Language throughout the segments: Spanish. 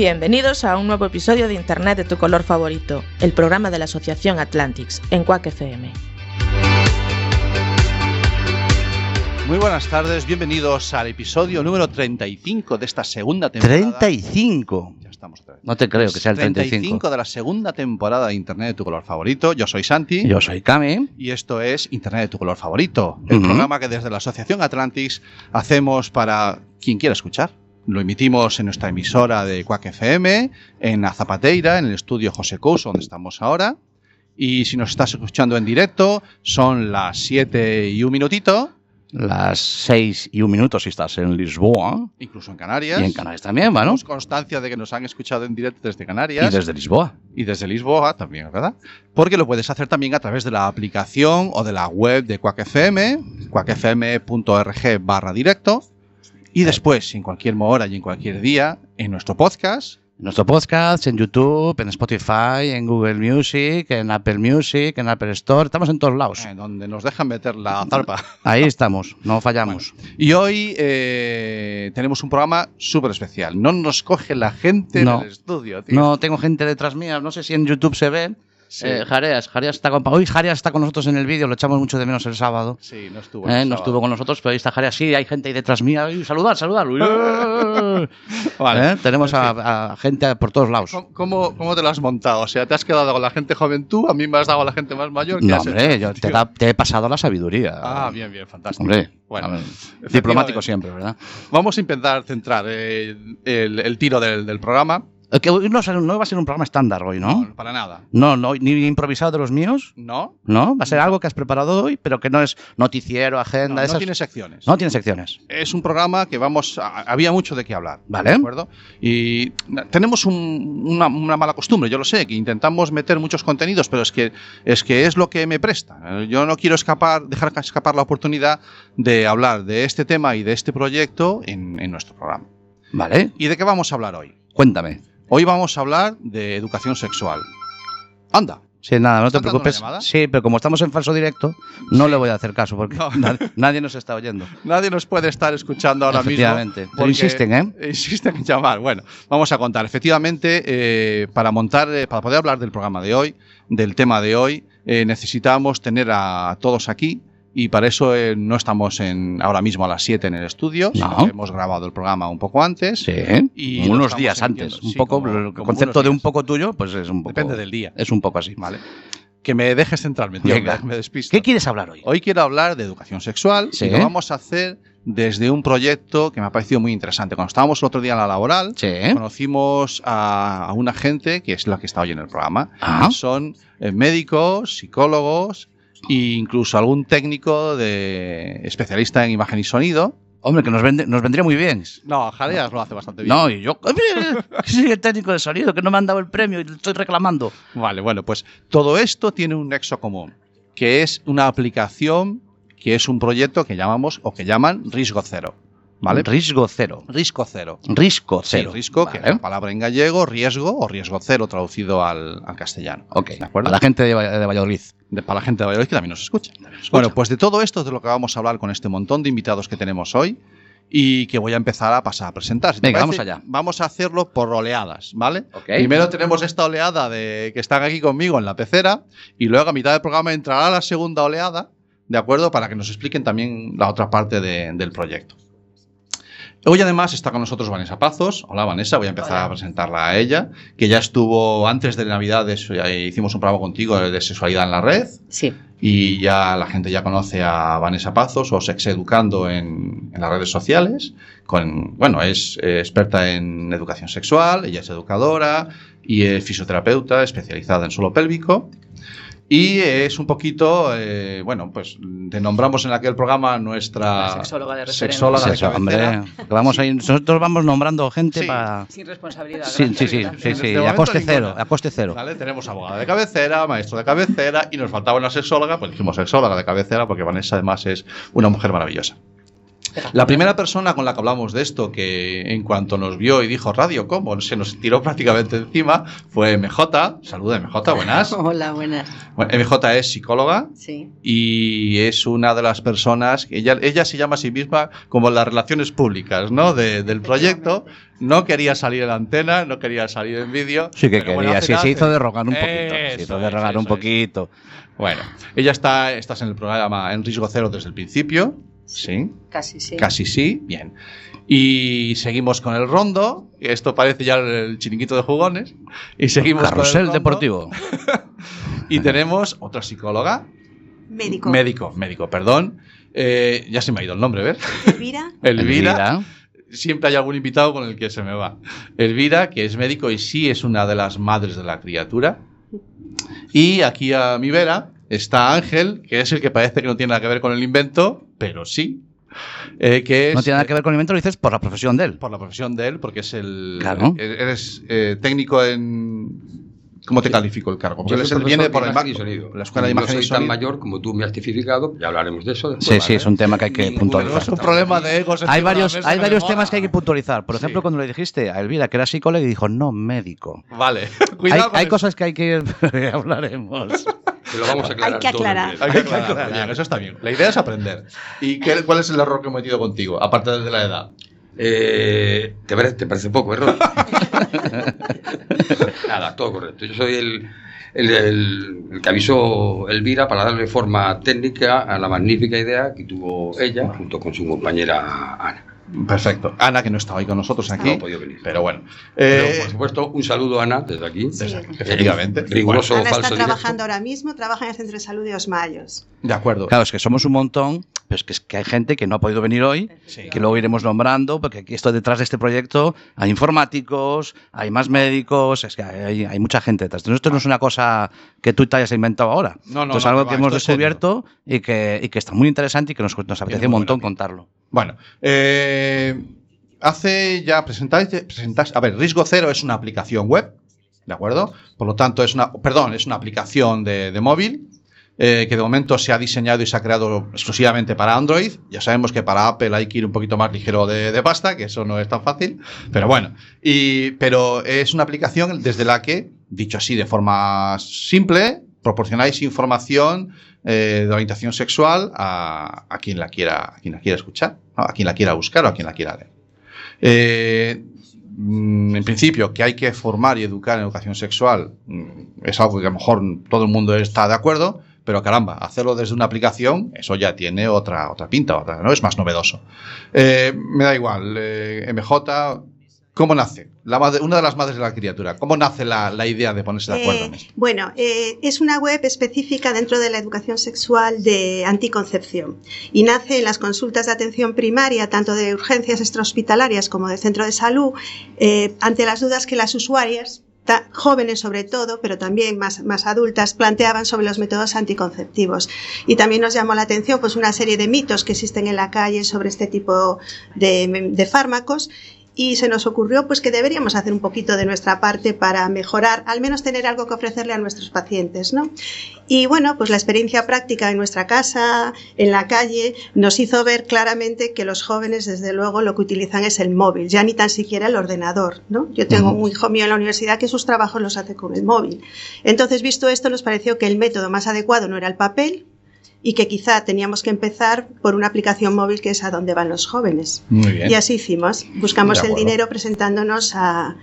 Bienvenidos a un nuevo episodio de Internet de tu color favorito, el programa de la Asociación Atlantics en Quack FM. Muy buenas tardes, bienvenidos al episodio número 35 de esta segunda temporada. 35. Ya estamos otra vez. No te creo que sea el 35. de la segunda temporada de Internet de tu color favorito. Yo soy Santi. Yo soy Kame. Y esto es Internet de tu color favorito, el programa que desde la Asociación Atlantics hacemos para quien quiera escuchar. Lo emitimos en nuestra emisora de Quack FM, en Azapateira, en el estudio José Couso, donde estamos ahora. Y si nos estás escuchando en directo, son las 7 y un minutito, Las 6 y un minuto si estás en Lisboa. incluso en Canarias. Y en Canarias también, bueno. Tenemos constancia de que nos han escuchado en directo desde Canarias. Y desde Lisboa. y desde Lisboa también, ¿verdad? Porque lo puedes hacer también a través de la aplicación o de la web de Quack FM, quackfm.org barra directo. Y después, en cualquier hora y en cualquier día, en nuestro podcast. En nuestro podcast, en YouTube, en Spotify, en Google Music, en Apple Music, en Apple Store. Estamos en todos lados. eh, donde nos dejan meter la zarpa. Ahí estamos, no fallamos. Y hoy eh, tenemos un programa súper especial. No nos coge la gente No. en el estudio, tío. No tengo gente detrás mía, no sé si en YouTube se ve. Sí. Eh, Jareas, Jareas está con... Hoy Jareas está con nosotros en el vídeo, lo echamos mucho de menos el sábado. Sí, no estuvo. Eh, no estuvo con nosotros, pero ahí está Jareas. Sí, hay gente ahí detrás mía. Saludar, saludar. Eh. Vale. Eh, Tenemos a, a gente por todos lados. ¿Cómo- ¿Cómo, ¿Cómo te lo has montado? O sea, ¿te has quedado con la gente joven tú? ¿A mí me has dado a la gente más mayor? ¿Qué No, hombre, yo te, da- te he pasado la sabiduría. Ah, bien, bien, fantástico. Hombre, bueno, diplomático siempre, ¿verdad? Vamos a intentar centrar eh, el, el tiro del, del programa. Es que hoy no, no va a ser un programa estándar hoy, ¿no? para nada. No, no, ni improvisado de los míos, No, ¿no? Va a ser algo que has preparado hoy, pero que no es noticiero, no, agenda, no esas... tiene secciones. No tiene secciones. Es un programa que vamos. a- había mucho de qué hablar. Vale. ¿De acuerdo? Y tenemos un- una, una mala costumbre, yo lo sé, que intentamos meter muchos contenidos, pero es que es, que es lo que me presta. Eh, Yo no quiero escapar, dejar escapar la oportunidad de hablar de este tema y de este proyecto en, en nuestro programa. Vale, ¿Y de qué vamos a hablar hoy? cuéntame. Hoy vamos a hablar de educación sexual. Anda. Sí, nada, no te ¿Está entrando preocupes. Sí, pero como estamos en falso directo, no le voy a hacer caso porque No. nadie nos está oyendo. Nadie nos puede estar escuchando ahora mismo. Efectivamente. Insisten, ¿eh? Insisten en llamar. Bueno, vamos a contar. Efectivamente, eh, para montar, eh, para poder hablar del programa de hoy, del tema de hoy, eh, necesitamos tener a todos aquí. Y para eso eh, no estamos en, ahora mismo a las 7 en el estudio, No. hemos grabado el programa un poco antes. Sí, Y unos días antes. Un Sí, poco, como- el como concepto de un poco tuyo, pues es un poco. Depende del día. Es un poco así. Vale. Que me dejes centrarme, tío, Venga. me despisto. ¿Qué quieres hablar hoy? Hoy quiero hablar de educación sexual Sí. y lo vamos a hacer desde un proyecto que me ha parecido muy interesante. Cuando estábamos el otro día en la laboral, Sí. conocimos a, a una gente que es la que está hoy en el programa. Ah. Son eh, médicos, psicólogos e incluso algún técnico de especialista en imagen y sonido. Hombre, que nos, vende- nos vendría muy bien. No, Jareas lo hace bastante bien. No, y yo. que soy el técnico de sonido, que no me han dado el premio y le estoy reclamando. Vale, bueno, pues todo esto tiene un nexo común, que es una aplicación, que es un proyecto que llamamos o que llaman Riesgo Cero. ¿Vale? Riesgo cero. Riesgo Cero. Risco Sí, cero. risco, que Vale. es la palabra en gallego, riesgo o riesgo cero traducido al, al castellano. Ok, ¿De acuerdo? A la gente de, Va- de Valladolid. De- para la gente de Valladolid que también nos escucha. Bueno, pues de todo esto es de lo que vamos a hablar con este montón de invitados que tenemos hoy y que voy a empezar a pasar a presentar. Si Venga, parece, vamos allá. Vamos a hacerlo por oleadas, ¿vale? Ok. Primero tenemos esta oleada de que están aquí conmigo en la pecera y luego a mitad del programa entrará la segunda oleada, ¿de acuerdo? Para que nos expliquen también la otra parte de- del proyecto. Hoy además está con nosotros Vanessa Pazos. Hola Vanessa, voy a empezar a presentarla a ella, que ya estuvo antes de Navidades, eh, hicimos un programa contigo de sexualidad en la red Sí. y ya la gente ya conoce a Vanessa Pazos o Sex Educando en, en las redes sociales. Con, bueno, es eh, experta en educación sexual, ella es educadora y es fisioterapeuta especializada en suelo pélvico. Y es un poquito, eh, bueno, pues te nombramos en aquel programa nuestra La sexóloga de referencia. sexóloga de Sí, hombre, vamos ahí, nosotros vamos nombrando gente Sí. para... Sin responsabilidad. Sí, sí, sí, sí, sí, este a coste ninguna. cero, a coste cero. ¿Vale? Tenemos abogada de cabecera, maestro de cabecera y nos faltaba una sexóloga, pues dijimos sexóloga de cabecera porque Vanessa además es una mujer maravillosa. La primera persona con la que hablamos de esto, que en cuanto nos vio y dijo radio, ¿cómo? Se nos tiró prácticamente encima, fue MJ. Saluda MJ, buenas. Hola, buenas. Bueno, MJ es psicóloga Sí. y es una de las personas, ella, ella se llama a sí misma como las relaciones públicas ¿no? De- del proyecto. No quería salir en la antena, no quería salir en vídeo. Sí que bueno, quería, al sí, se hizo hace- de rogar un poquito. Se Eso hizo de es, rogar un eso poquito. Bueno, ella está, estás en el programa en riesgo cero desde el principio. Sí, Casi sí. casi sí, bien. Y seguimos con el rondo. Esto parece ya el chiringuito de jugones. Y seguimos con el Carrusel rondo. deportivo. Y tenemos otra psicóloga. Médico. Médico, médico, perdón. Eh, ya se me ha ido el nombre, ¿ves? Elvira. Elvira. Siempre hay algún invitado con el que se me va. Elvira, que es médico y sí es una de las madres de la criatura. Y aquí a mi vera está Ángel, que es el que parece que no tiene nada que ver con el invento, pero sí. Eh, que es, No tiene nada que ver con el invento, lo dices por la profesión de él. por la profesión de él, porque es el. Claro. Eres eh, técnico en. ¿Cómo te califico el cargo? Porque él soy viene por imagen y banco, sonido. la escuela de no imagen soy y tan mayor como tú me has tipificado, ya hablaremos de eso después. Sí, sí, es un tema que hay que Ningún puntualizar. Es un problema de egos. Hay varios, hay varios temas que hay que puntualizar. Por ejemplo, Sí. cuando le dijiste a Elvira que era psicóloga y dijo, no, médico. Vale. Cuidado hay eso. cosas que hay que hablaremos. Que lo vamos a aclarar. Hay que aclarar. bien. Hay que aclarar. Muy bien, eso está bien. La idea es aprender. ¿Y qué- cuál es el error que he cometido contigo? Aparte de la edad. Eh, ¿te, parece, te parece poco, error? Nada, todo correcto. Yo soy el, el, el- el que avisó Elvira para darle forma técnica a la magnífica idea que tuvo ella junto con su compañera Ana. Perfecto. Ana, que no está hoy con nosotros aquí. No ha podido venir. Pero bueno. Pero, Eh, por supuesto, un saludo Ana desde aquí. Sí. efectivamente. Riguroso Ana está falso trabajando ahora mismo, trabaja en el Centro de Salud de Osmayos. De acuerdo. Claro, es que somos un montón, pero es que, es que hay gente que no ha podido venir hoy, Sí. que luego iremos nombrando, porque aquí esto detrás de este proyecto hay informáticos, hay más médicos, es que hay, hay mucha gente detrás. Entonces, esto no es una cosa que tú te hayas inventado ahora. No, no, esto es no, algo que va, hemos descubierto y que, y que está muy interesante y que nos, nos apetece un montón contarlo. Bueno, eh, hace ya presentáis, presentáis. A ver, Riesgo Cero es una aplicación web, ¿de acuerdo? Por lo tanto, es una, perdón, es una aplicación de, de móvil eh, que de momento se ha diseñado y se ha creado exclusivamente para Android. Ya sabemos que para Apple hay que ir un poquito más ligero de, de pasta, que eso no es tan fácil, pero bueno. Y, pero es una aplicación desde la que, dicho así de forma simple, proporcionáis información eh, de orientación sexual a, a quien la quiera, a quien la quiera escuchar, a quien la quiera buscar o a quien la quiera leer. Eh, mm, en principio, que hay que formar y educar en educación sexual mm, es algo que a lo mejor todo el mundo está de acuerdo, pero caramba, hacerlo desde una aplicación, eso ya tiene otra, otra pinta, otra, ¿no? Es más novedoso. Eh, me da igual, eh, MJ, ¿cómo nace? La madre- una de las madres de la criatura, ¿cómo nace la, la idea de ponerse de acuerdo Eh, en esto? bueno, es una web específica dentro de la educación sexual de anticoncepción y nace en las consultas de atención primaria, tanto de urgencias extrahospitalarias como de centro de salud, ante las dudas que las usuarias, jóvenes sobre todo, pero también más, más adultas, planteaban sobre los métodos anticonceptivos. Y también nos llamó la atención pues, una serie de mitos que existen en la calle sobre este tipo de, de fármacos y se nos ocurrió pues que deberíamos hacer un poquito de nuestra parte para mejorar, al menos tener algo que ofrecerle a nuestros pacientes, ¿no? Y bueno, pues la experiencia práctica en nuestra casa, en la calle, nos hizo ver claramente que los jóvenes, desde luego, lo que utilizan es el móvil, ya ni tan siquiera el ordenador, ¿no? Yo tengo un hijo mío en la universidad que sus trabajos los hace con el móvil. Entonces, visto esto, nos pareció que el método más adecuado no era el papel, y que quizá teníamos que empezar por una aplicación móvil que es a donde van los jóvenes. Muy bien. Y así hicimos. Buscamos el dinero presentándonos a,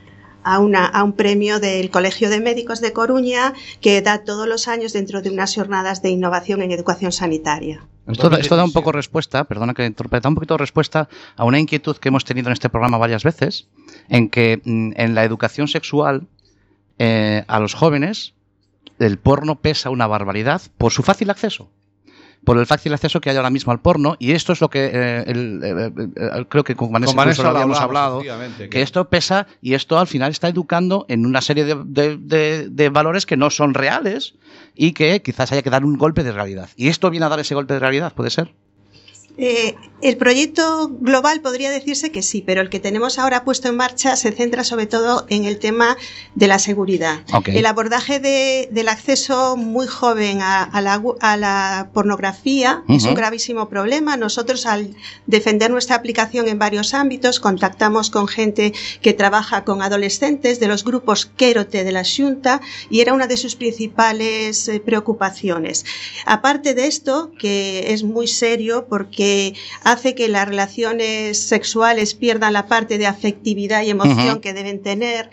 a, una- a un premio del Colegio de Médicos de Coruña que da todos los años dentro de unas jornadas de innovación en educación sanitaria. Esto, da- esto da un poco respuesta, perdona que interprete, da un poquito de respuesta a una inquietud que hemos tenido en este programa varias veces, en que mm, en la educación sexual eh, a los jóvenes el porno pesa una barbaridad por su fácil acceso. Por el fácil acceso que hay ahora mismo al porno y esto es lo que eh, el- eh, eh, creo que con Vanessa, Con Vanessa lo habíamos hablado, que esto pesa y esto al final está educando en una serie de, de- de- de valores que no son reales y que quizás haya que dar un golpe de realidad. Y esto viene a dar ese golpe de realidad, ¿puede ser? Eh, el proyecto global podría decirse que sí, pero el que tenemos ahora puesto en marcha se centra sobre todo en el tema de la seguridad. El abordaje de- del acceso muy joven a, a la, gu- a la pornografía es un gravísimo problema. Nosotros al defender nuestra aplicación en varios ámbitos contactamos con gente que trabaja con adolescentes de los grupos Quérote de la Junta y era una de sus principales eh, preocupaciones. Aparte de esto, que es muy serio porque hace que las relaciones sexuales pierdan la parte de afectividad y emoción que deben tener,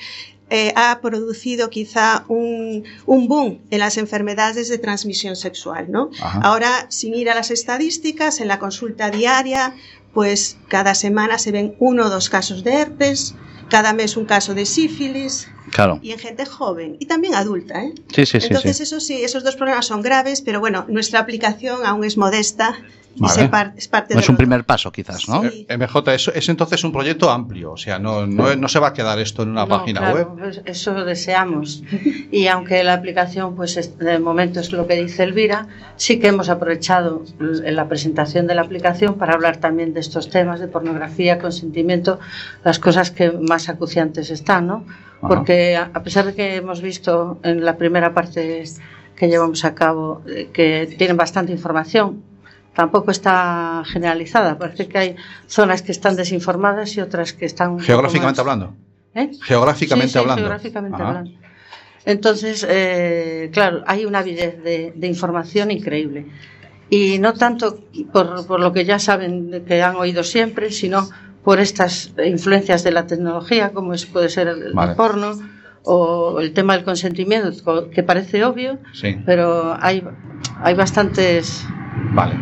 eh, ha producido quizá un, un boom en las enfermedades de transmisión sexual. ¿no? Ajá. Ahora, sin ir a las estadísticas, en la consulta diaria, pues cada semana se ven uno o dos casos de herpes, cada mes un caso de sífilis Claro. y en gente joven y también adulta. ¿eh? Sí, sí, sí. Entonces, sí. eso sí, esos dos problemas son graves, pero bueno, nuestra aplicación aún es modesta y Vale. se par- es parte No de es un lo- primer paso, quizás, ¿no? Sí. Eh, MJ, eso es entonces un proyecto amplio, o sea, no, no, no se va a quedar esto en una No, página claro, web. pues eso deseamos. Y aunque la aplicación, pues es- de momento es lo que dice Elvira, sí que hemos aprovechado l- la presentación de la aplicación para hablar también de estos temas de pornografía, consentimiento, las cosas que más acuciantes están, ¿no? Porque a pesar de que hemos visto en la primera parte que llevamos a cabo eh, que tienen bastante información, tampoco está generalizada. Parece que hay zonas que están desinformadas y otras que están Geográficamente hablando. ¿Eh? Geográficamente Sí, sí, hablando. geográficamente Ajá. hablando. Entonces, eh, claro, hay una avidez de, de información increíble. Y no tanto por, por lo que ya saben, que han oído siempre, sino por estas influencias de la tecnología, como es, puede ser el, porno o el tema del consentimiento, co- que parece obvio, Sí. pero hay, hay bastantes... Vale.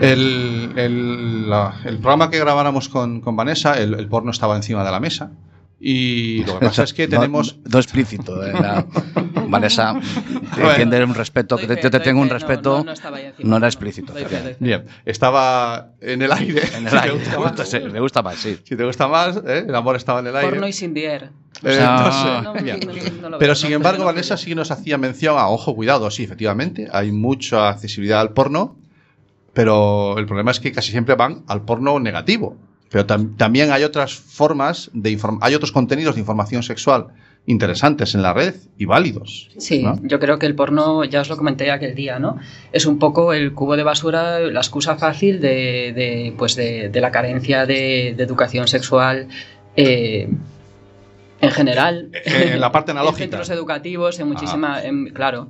El, el- la- el programa que grabáramos con, con Vanessa, el, el porno estaba encima de la mesa. Y lo que pasa es que tenemos. No, explícito. eh, la- Vanessa, Bueno. entiende un respeto, que Doy te- fe, yo te tengo un fe, respeto. no, no estaba ahí encima, no era explícito. Fe. Bien, estaba en el aire. En el Si te aire. gusta más. gusta, sí, me gusta más, sí. Si te gusta más, ¿eh? el amor estaba en el aire. Porno y sin. Eh, no, no, lo Pero sin embargo, no, Vanessa sí que nos hacía mención a, ojo, cuidado, sí, efectivamente, hay mucha accesibilidad al porno, pero el problema es que casi siempre van al porno negativo. Pero tam- también hay otras formas de hay otros contenidos de información sexual interesantes en la red y válidos. Sí, ¿no? yo creo que el porno, ya os lo comenté aquel día, ¿no? Es un poco el cubo de basura, la excusa fácil de, de, pues de, de la carencia de, de educación sexual eh, en general. En la parte analógica. En centros educativos, en muchísima, en- claro.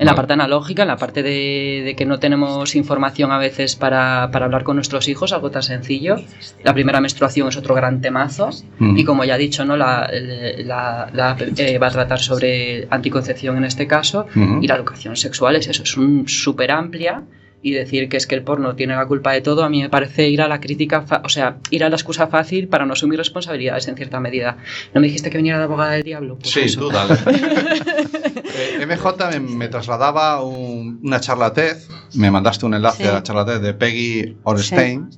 En la parte analógica, en la parte de, de que no tenemos información a veces para, para hablar con nuestros hijos, algo tan sencillo. La primera menstruación es otro gran temazo. Mm. Y como ya he dicho, ¿no? la, la- la app, eh, va a tratar sobre anticoncepción en este caso. Ujú. Y la educación sexual es eso, es un súper amplia. Y decir que es que el porno tiene la culpa de todo, a mí me parece ir a la crítica, fa- o sea, ir a la excusa fácil para no asumir responsabilidades en cierta medida. ¿No me dijiste que viniera de abogada del diablo? Pues Sí, eso. tú dale. Eh, MJ me, me trasladaba un- una charla TED, me mandaste un enlace Sí. a la charla TED de Peggy Orstein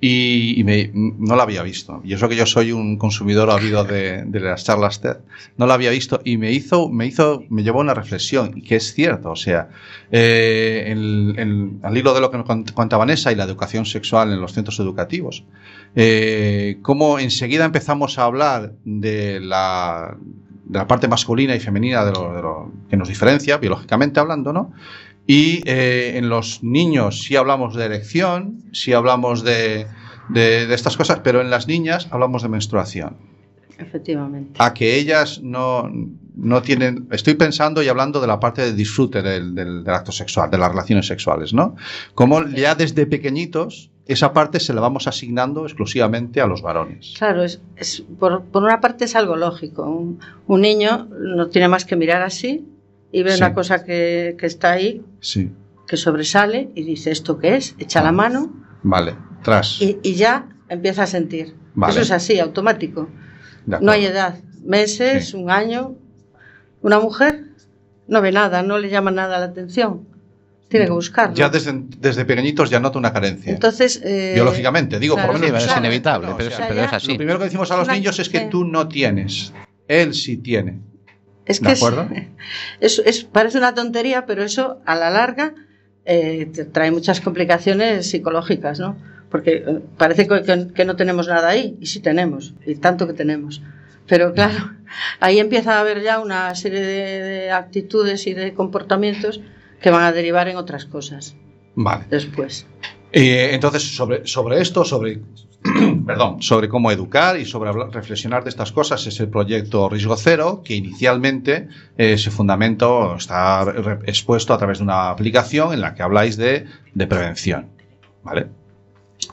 y, y me- no la había visto. Y eso que yo soy un consumidor ávido de, de las charlas TED, no la había visto y me hizo, me hizo, me llevó a una reflexión y que es cierto, o sea, eh, al hilo de lo que me cont- cuenta Vanessa y la educación sexual en los centros educativos, eh, cómo enseguida empezamos a hablar de la, de la parte masculina y femenina de lo, de lo que nos diferencia, biológicamente hablando, ¿no? Y eh, en los niños sí hablamos de erección, sí hablamos de, de- de estas cosas, pero en las niñas hablamos de menstruación. Efectivamente. A que ellas no, no tienen... Estoy pensando y hablando de la parte de disfrute del, del- del acto sexual, de las relaciones sexuales, ¿no? Como ya desde pequeñitos esa parte se la vamos asignando exclusivamente a los varones. Claro, es, es- por, por una parte es algo lógico. Un, un niño no tiene más que mirar así y ve Sí. una cosa que, que está ahí, Sí, que sobresale y dice, ¿esto qué es? Echa la mano vale. Tras. y, y ya empieza a sentir. Vale. Eso es así, automático. No hay edad. Meses, Sí. un año. Una mujer no ve nada, no le llama nada la atención. tiene que buscarlo. Ya desde, desde pequeñitos ya nota una carencia. Entonces, eh, Biológicamente, digo, claro, por lo menos. es claro. inevitable, No, pero, o es- sea, pero es así. Lo primero que decimos a los Una- niños es que eh. tú no tienes. Él sí tiene. Es ¿De que es- acuerdo? es- es- parece una tontería, pero eso a la larga eh, trae muchas complicaciones psicológicas, ¿no? Porque eh, parece que, que- que no tenemos nada ahí, y sí tenemos, y tanto que tenemos. Pero claro, ahí empieza a haber ya una serie de, de actitudes y de comportamientos que van a derivar en otras cosas Vale. después. Eh, entonces, sobre, sobre esto, sobre, perdón, sobre cómo educar y sobre reflexionar de estas cosas es el proyecto Riesgo Cero, que inicialmente eh, se fundamento, está expuesto a través de una aplicación en la que habláis de, prevención. ¿Vale?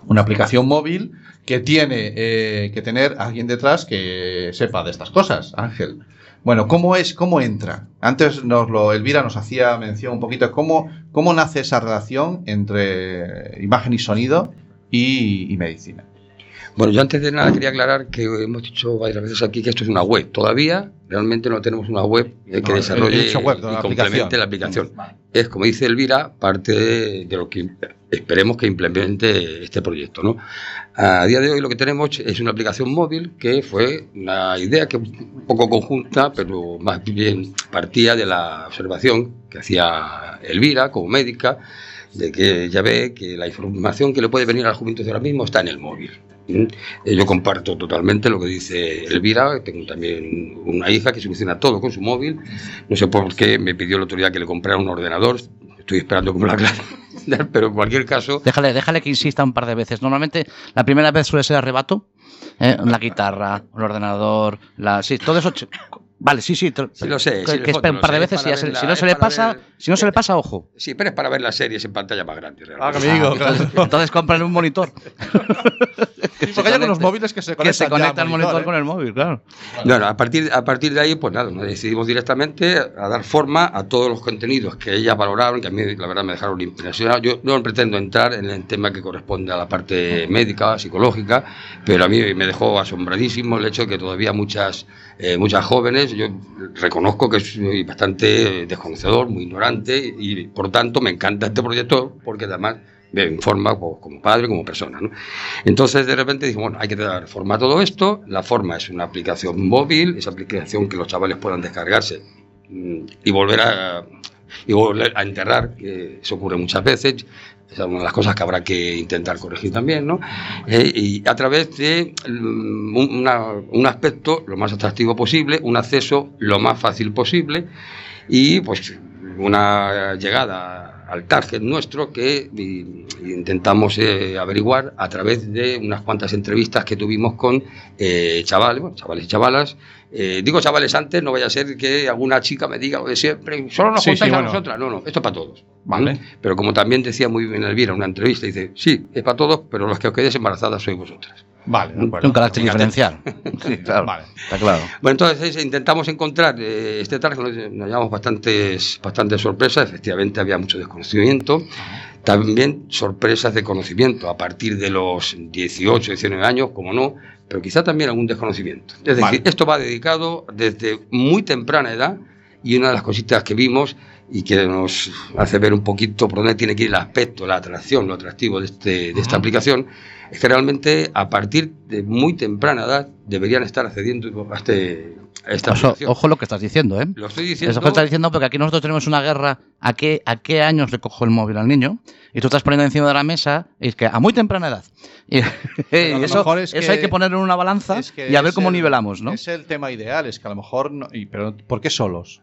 Una aplicación móvil que tiene eh, que tener alguien detrás que sepa de estas cosas, Ángel. Bueno, ¿cómo es, cómo entra? Antes nos lo, Elvira nos hacía mención un poquito cómo, cómo nace esa relación entre imagen y sonido y medicina. Bueno, yo antes de nada quería aclarar que hemos dicho varias veces aquí que esto es una web. Todavía realmente no tenemos una web eh, que No, desarrolle web, y la complemente aplicación. la aplicación. Es, como dice Elvira, parte de, de lo que esperemos que implemente este proyecto. ¿no? A día de hoy lo que tenemos es una aplicación móvil que fue una idea que un poco conjunta, pero más bien partía de la observación que hacía Elvira como médica, de que ya ve que la información que le puede venir a la juventud ahora mismo está en el móvil. Eh, Yo comparto totalmente lo que dice Elvira, tengo también una hija que soluciona todo con su móvil, no sé por qué me pidió el otro día que le comprara un ordenador, estoy esperando que me lo aclare, pero en cualquier caso, Déjale, déjale que insista un par de veces. Normalmente la primera vez suele ser arrebato. ¿eh? La guitarra, el ordenador, la, sí, todo eso. Vale, sí, sí. te- Sí lo sé, Que, sí, que un par de veces y si no se le pasa, ver- si no se le pasa, ojo. sí, pero es para ver las series en pantalla más grande. realmente. amigo, claro. Entonces compran un monitor. Porque hay algunos móviles que se que se conectan conecta al el monitor ¿eh? con el móvil, claro. No, no, a partir, a partir de ahí, pues nada, nos decidimos directamente a dar forma a todos los contenidos que ellas valoraron, que a mí la verdad me dejaron impresionado. Yo no pretendo entrar en el tema que corresponde a la parte médica, psicológica, pero a mí me dejó asombradísimo el hecho de que todavía muchas, eh, muchas jóvenes, yo reconozco que soy bastante desconocedor, muy ignorante, y por tanto me encanta este proyecto porque además me informa como padre, como persona. Entonces de repente dije, bueno, hay que dar forma a todo esto. La forma es una aplicación móvil, esa aplicación que los chavales puedan descargarse mm, y volver a, y volver a enterrar, que ocurre muchas veces. Esa es una de las cosas que habrá que intentar corregir también, ¿no? Eh, y a través de mm, un, una- un aspecto lo más atractivo posible, un acceso lo más fácil posible y pues una llegada al target nuestro que intentamos eh, averiguar a través de unas cuantas entrevistas que tuvimos con eh, chavales, bueno, chavales y chavalas. Eh, digo chavales antes, no vaya a ser que alguna chica me diga lo de siempre, solo nos Sí, contáis sí, a bueno. nosotras. No, no, esto es para todos. Vale. Pero como también decía muy bien Elvira en una entrevista, dice, sí, es para todos, pero los que os quedéis embarazadas sois vosotras. Vale, de acuerdo. un carácter diferencial. Sí, claro. Vale. Está claro. Bueno, entonces eh, intentamos encontrar eh, este target, nos, nos llevamos bastantes, bastantes sorpresas, efectivamente había mucho desconocimiento, también sorpresas de conocimiento a partir de los 18, 19 años, como no, pero quizá también algún desconocimiento. Es decir, Vale. esto va dedicado desde muy temprana edad y una de las cositas que vimos y que nos hace ver un poquito por dónde tiene que ir el aspecto, la atracción, lo atractivo de, este, de esta aplicación, es que realmente a partir de muy temprana edad deberían estar accediendo a, este, a esta Ojo, ojo lo que estás diciendo, ¿eh? Lo estoy diciendo. Eso que estás diciendo porque aquí nosotros tenemos una guerra a qué, a qué años le cojo el móvil al niño y tú estás poniendo encima de la mesa y es que a muy temprana edad. Y, y lo eso, es eso que- hay que ponerlo en una balanza Es que y a ver cómo el- nivelamos, ¿no? Es el tema ideal, es que a lo mejor. No, y- pero ¿por qué solos?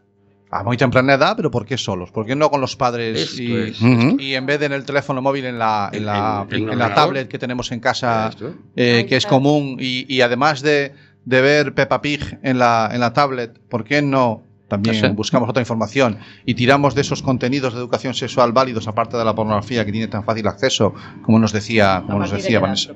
A muy temprana edad, pero ¿por qué solos? ¿Por qué no con los padres y, es. Y en vez de en el teléfono móvil, en la, en En- la, en- en un en la ordenador. tablet que tenemos en casa, eh, que es común, y, y además de, de ver Peppa Pig en la, en la tablet, ¿por qué no también No sé. buscamos otra información y tiramos de esos contenidos de educación sexual válidos, aparte de la pornografía que tiene tan fácil acceso, como nos decía, como nos decía Vanessa?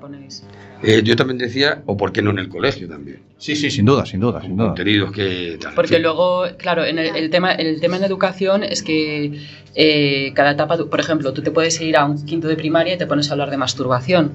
Eh, yo también decía, o por qué no en el colegio también. Sí, sí, sin duda, sin duda, sin duda. Contenidos que. tal, en Porque fin. luego, claro, en el, el tema, el tema en educación es que eh, cada etapa, por ejemplo, tú te puedes ir a un quinto de primaria y te pones a hablar de masturbación,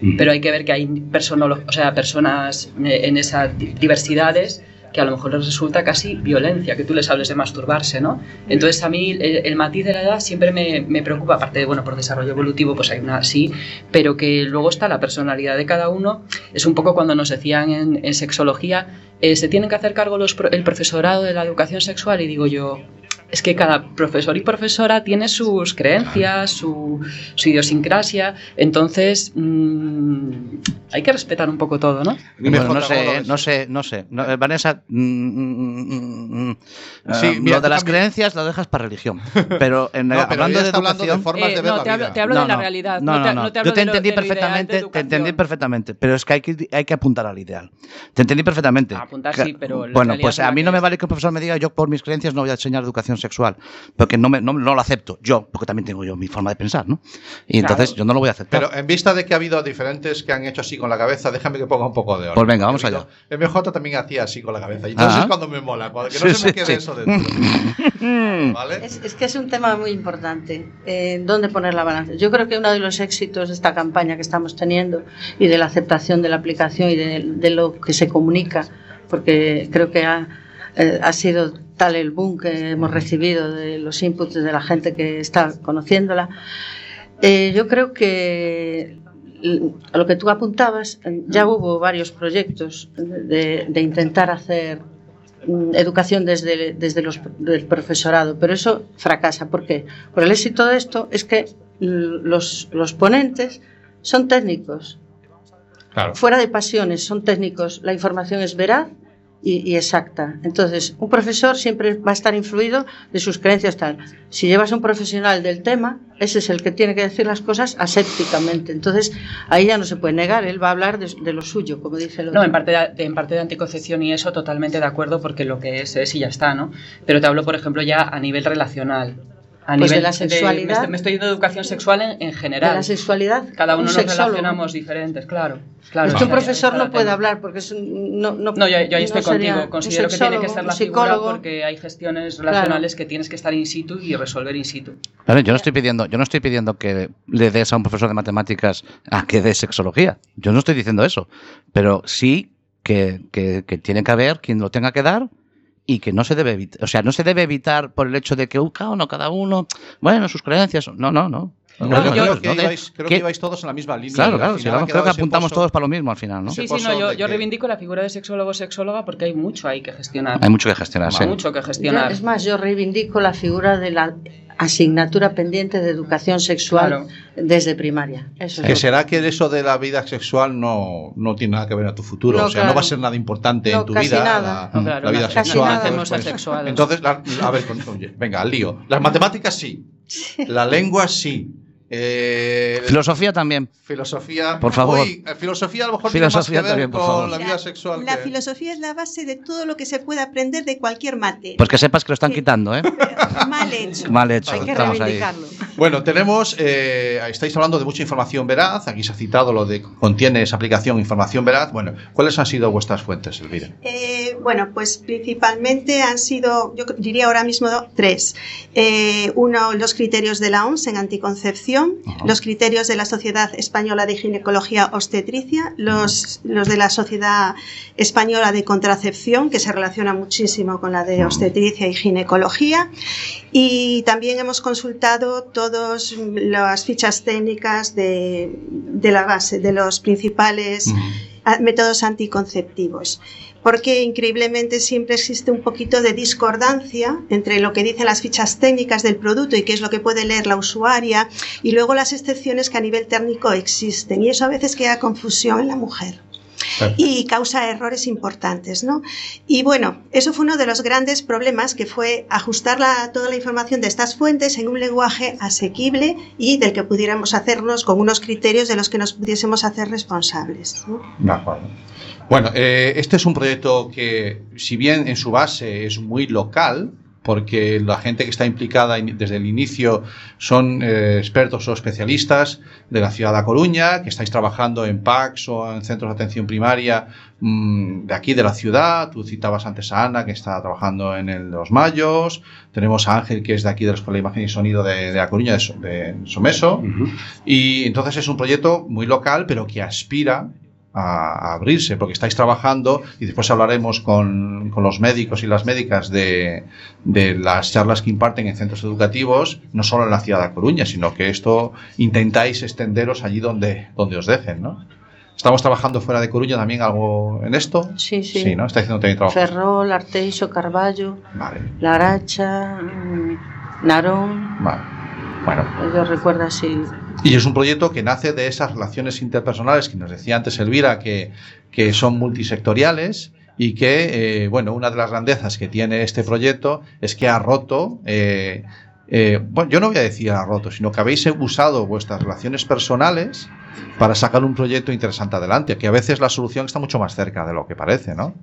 Mm. pero hay que ver que hay personolo- o sea, personas eh, en esas di- diversidades que a lo mejor les resulta casi violencia que tú les hables de masturbarse, ¿no? Entonces a mí el, el matiz de la edad siempre me, me, preocupa, aparte de, bueno, por desarrollo evolutivo, pues hay una sí, pero que luego está la personalidad de cada uno. Es un poco cuando nos decían en, sexología, eh, se tienen que hacer cargo el profesorado de la educación sexual y digo yo, es que cada profesor y profesora tiene sus creencias, su, su idiosincrasia, entonces mmm, hay que respetar un poco todo, ¿no? Bueno, no sé, no sé, no sé. No, eh, Vanessa, mm, mm, sí, uh, mira, lo de las también... creencias lo dejas para religión, pero, en, no, pero hablando de hablando educación... de formas Eh, de ver no, la te hablo, vida. te hablo No, de la no, realidad. No, te, no, no. te hablo Yo te entendí lo perfectamente, te entendí perfectamente, pero es que hay que, hay que apuntar al ideal. Te entendí perfectamente. A apuntar Que- sí, pero Bueno, pues a mí no me vale que un profesor me diga yo por mis creencias no voy a enseñar educación sexual, porque no, me, no, no lo acepto yo, porque también tengo yo mi forma de pensar, ¿no? Y entonces Claro. yo no lo voy a aceptar. Pero en vista de que ha habido diferentes que han hecho así con la cabeza, déjame que ponga un poco de orden. Pues venga, vamos allá. MJ también hacía así con la cabeza. Y entonces Ajá. es cuando me mola, cuando que no Sí, se me sí, quede sí. eso dentro. ¿Vale? Es, es que es un tema muy importante. Eh, ¿Dónde poner la balanza? Yo creo que uno de los éxitos de esta campaña que estamos teniendo y de la aceptación de la aplicación y de, de lo que se comunica, porque creo que ha, eh, ha sido tal el boom que hemos recibido de los inputs de la gente que está conociéndola. Eh, yo creo que a lo que tú apuntabas, ya hubo varios proyectos de, de intentar hacer mm, educación desde, desde los, del profesorado, pero eso fracasa. ¿Por qué? Por el éxito de esto es que los, los ponentes son técnicos, Claro. fuera de pasiones, son técnicos, la información es veraz y, y exacta. Entonces, un profesor siempre va a estar influido de sus creencias tal. Si llevas a un profesional del tema, ese es el que tiene que decir las cosas asépticamente. Entonces, ahí ya no se puede negar, él va a hablar de, de lo suyo, como dice el otro. No, en parte, de, en parte de anticoncepción y eso totalmente de acuerdo porque lo que es es y ya está, ¿no? Pero te hablo, por ejemplo, ya a nivel relacional. A Pues de nivel la sexualidad. me, estoy, me estoy yendo de educación sexual en, en de general. la sexualidad, Cada uno un nos sexólogo. relacionamos diferentes, claro. claro Es que un profesor no puede hablar porque es un- no, no, No, yo, yo ahí estoy no contigo. Considero que tiene que un la figura psicólogo. porque hay gestiones relacionales que tienes que estar in situ y resolver in situ. Claro, yo no estoy pidiendo, yo no estoy pidiendo que le des a un profesor de matemáticas a que dé sexología. Yo no estoy diciendo eso. Pero sí que, que- que tiene que haber quien lo tenga que dar y que no se debe evitar. O sea, no se debe evitar por el hecho de que uh, cada uno, cada uno, bueno, sus creencias. No, no, no. No, No, yo yo- creo, que, no de- ibais, creo que- ibais todos en la misma línea. Claro, claro. vamos, creo que apuntamos pozo- todos para lo mismo al final, ¿no? Sí, sí, no, yo, yo que- reivindico la figura de sexólogo o sexóloga porque hay mucho ahí que gestionar. Hay mucho que gestionar, sí. mucho que Yo- gestionar. es más, yo reivindico la figura de la asignatura pendiente de educación sexual Claro. desde primaria. Eso es Que será que eso de la vida sexual no, no tiene nada que ver a tu futuro. No, o sea, claro. no va a ser nada importante No, en tu casi vida. nada. La, No, claro, la vida casi sexual. nada. Entonces, Hacemos sexual. entonces, la- a ver, con- oye, venga, al lío. Las matemáticas sí. La lengua sí. Eh, Filosofía también. filosofía. Por favor. Uy, eh, filosofía a lo mejor Filosofía tiene más que ver también, por con favor. la vida La- sexual. La que- filosofía es la base de todo lo que se puede aprender de cualquier mate. Pues que sepas que lo están Sí. quitando, ¿eh? Mal hecho. Mal hecho. Hay que Estamos ahí. reivindicarlo. Bueno, tenemos, eh, estáis hablando de mucha información veraz, aquí se ha citado lo de contiene esa aplicación información veraz. Bueno, ¿cuáles han sido vuestras fuentes, Elvira? Eh, bueno, pues principalmente han sido, yo diría ahora mismo tres. Eh, uno, los criterios de la OMS en anticoncepción, Los criterios de la Sociedad Española de Ginecología Obstetricia, los, los de la Sociedad Española de Contracepción, que se relaciona muchísimo con la de obstetricia y ginecología. Y también hemos consultado todas las fichas técnicas de, de la base, de los principales métodos anticonceptivos. Porque increíblemente siempre existe un poquito de discordancia entre lo que dicen las fichas técnicas del producto y qué es lo que puede leer la usuaria y luego las excepciones que a nivel técnico existen. Y eso a veces crea confusión en la mujer y causa errores importantes, ¿no? Y bueno, eso fue uno de los grandes problemas que fue ajustar la- toda la información de estas fuentes en un lenguaje asequible y del que pudiéramos hacernos con unos criterios de los que nos pudiésemos hacer responsables. ¿no? De acuerdo. Bueno, eh, este es un proyecto que, si bien en su base es muy local, porque la gente que está implicada desde el inicio son eh, expertos o especialistas de la ciudad de A Coruña, que estáis trabajando en PACS o en centros de atención primaria mm, de aquí de la ciudad. Tú citabas antes a Ana, que está trabajando en el de los Mayos. Tenemos a Ángel, que es de aquí de la Escuela de Imagen y Sonido de, de A Coruña, de, de Someso. Y entonces es un proyecto muy local, pero que aspira a, a abrirse, porque estáis trabajando y después hablaremos con, con los médicos y las médicas de, de las charlas que imparten en centros educativos, no solo en la ciudad de Coruña, sino que esto intentáis extenderos allí donde, donde os dejen, ¿no? Estamos trabajando fuera de Coruña también algo en esto. Sí, sí. Sí, ¿no? Estáis haciendo también trabajo. Ferrol, Arteixo, Carballo, Vale, Laracha, mm, Narón. vale. Bueno, Yo recuerdo así. Y es un proyecto que nace de esas relaciones interpersonales que nos decía antes Elvira, que, que son multisectoriales y que, eh, bueno, una de las grandezas que tiene este proyecto es que ha roto, eh, eh, bueno, yo no voy a decir ha roto, sino que habéis usado vuestras relaciones personales para sacar un proyecto interesante adelante, que a veces la solución está mucho más cerca de lo que parece, ¿no?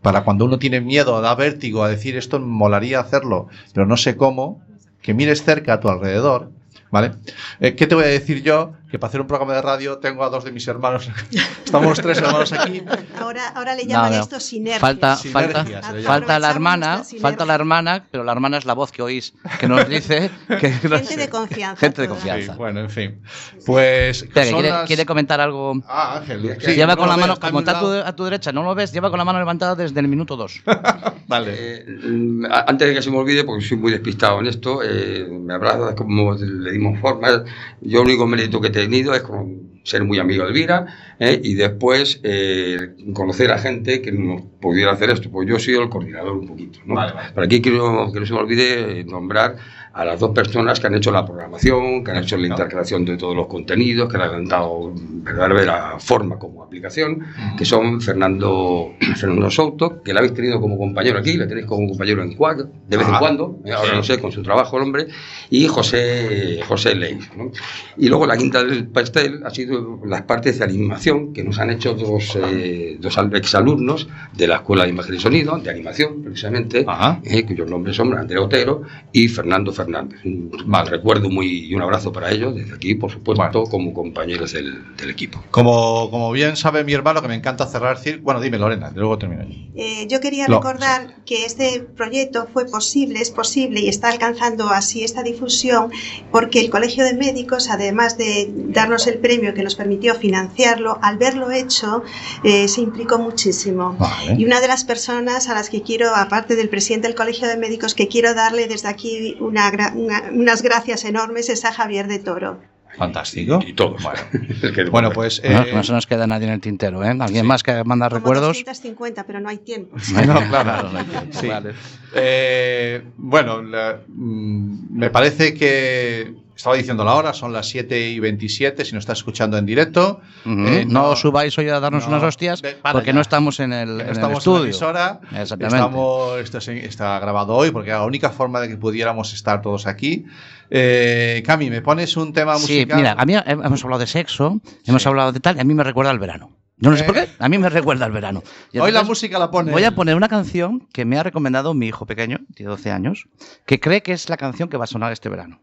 Para cuando uno tiene miedo, da vértigo a decir esto molaría hacerlo, pero no sé cómo, que mires cerca a tu alrededor, ¿vale? Eh, ¿Qué te voy a decir yo? Que para hacer un programa de radio tengo a dos de mis hermanos, estamos los tres hermanos aquí, Ahora, ahora le No, llaman no. esto sinergia. Falta, Sinergia, falta, falta la hermana, falta la hermana, pero la hermana es la voz que oís, que nos dice que no Gente sé. de confianza. Gente de confianza. Sí, bueno, en fin. Pues Espera, que quiere, las- quiere comentar algo. Ah, Ángel. Sí, lleva no con la mano, como está a tu, lado. a tu derecha, no lo ves, lleva con la mano levantada desde el minuto 2. Vale. Eh, mm, antes de que se me olvide, porque soy muy despistado en esto, eh, me de cómo le dimos forma. Yo el único mérito que he tenido es con ser muy amigo de Elvira eh, y después eh, conocer a gente que nos pudiera hacer esto. Pues yo he sido el coordinador un poquito. ¿no? Vale, vale. Pero aquí quiero que no se me olvide nombrar a las dos personas que han hecho la programación, que han hecho la Claro. intercalación de todos los contenidos, que le han dado verdadera forma como aplicación, que son Fernando, Fernando Souto, que la habéis tenido como compañero aquí, le tenéis como compañero en CUAC, de vez Ah, en cuando, eh, ahora no sé, con su trabajo el hombre, y José, José Ley. ¿no? Y luego la quinta del pastel ha sido las partes de animación que nos han hecho dos, eh, dos al- exalumnos de la Escuela de Imagen y Sonido, de animación precisamente, eh, cuyos nombres son Andrea Otero y Fernando Fernández. Un Vale. recuerdo muy y un abrazo para ellos desde aquí, por supuesto, Bueno. como compañeros del, del equipo. Como, como bien sabe mi hermano, que me encanta cerrar cir- Bueno, dime, Lorena, luego termino yo. Eh, yo quería Lo- recordar que este proyecto fue posible, es posible y está alcanzando así esta difusión porque el Colegio de Médicos, además de darnos el premio que nos permitió financiarlo, al verlo hecho eh, se implicó muchísimo. Vale. Y una de las personas a las que quiero, aparte del presidente del Colegio de Médicos, que quiero darle desde aquí una gra- una- unas gracias enormes es a Javier de Toro. Fantástico. Y todos. Bueno, Bueno, pues. No, eh, no se nos queda nadie en el tintero, ¿eh? ¿Alguien más que manda Como recuerdos? 250, pero no hay tiempo. No, claro. no hay tiempo, Sí. vale. Eh, bueno, la- mm, me parece que. Estaba diciendo la hora, son las 7 y 27, si nos está escuchando en directo. Eh, no, subáis hoy a darnos no, unas hostias porque ya. no estamos en el, en no el estamos en la estudio. emisora. Exactamente. Estamos, esto está grabado hoy porque era la única forma de que pudiéramos estar todos aquí. Eh, Cami, ¿me pones un tema Sí, musical? mira, a mí hemos hablado de sexo, hemos Sí. hablado de tal, y a mí me recuerda al verano. Yo no sé Eh. por qué, a mí me recuerda al verano. Y Hoy la música la pone. Voy a poner una canción que me ha recomendado mi hijo pequeño, tiene 12 años, que cree que es la canción que va a sonar este verano.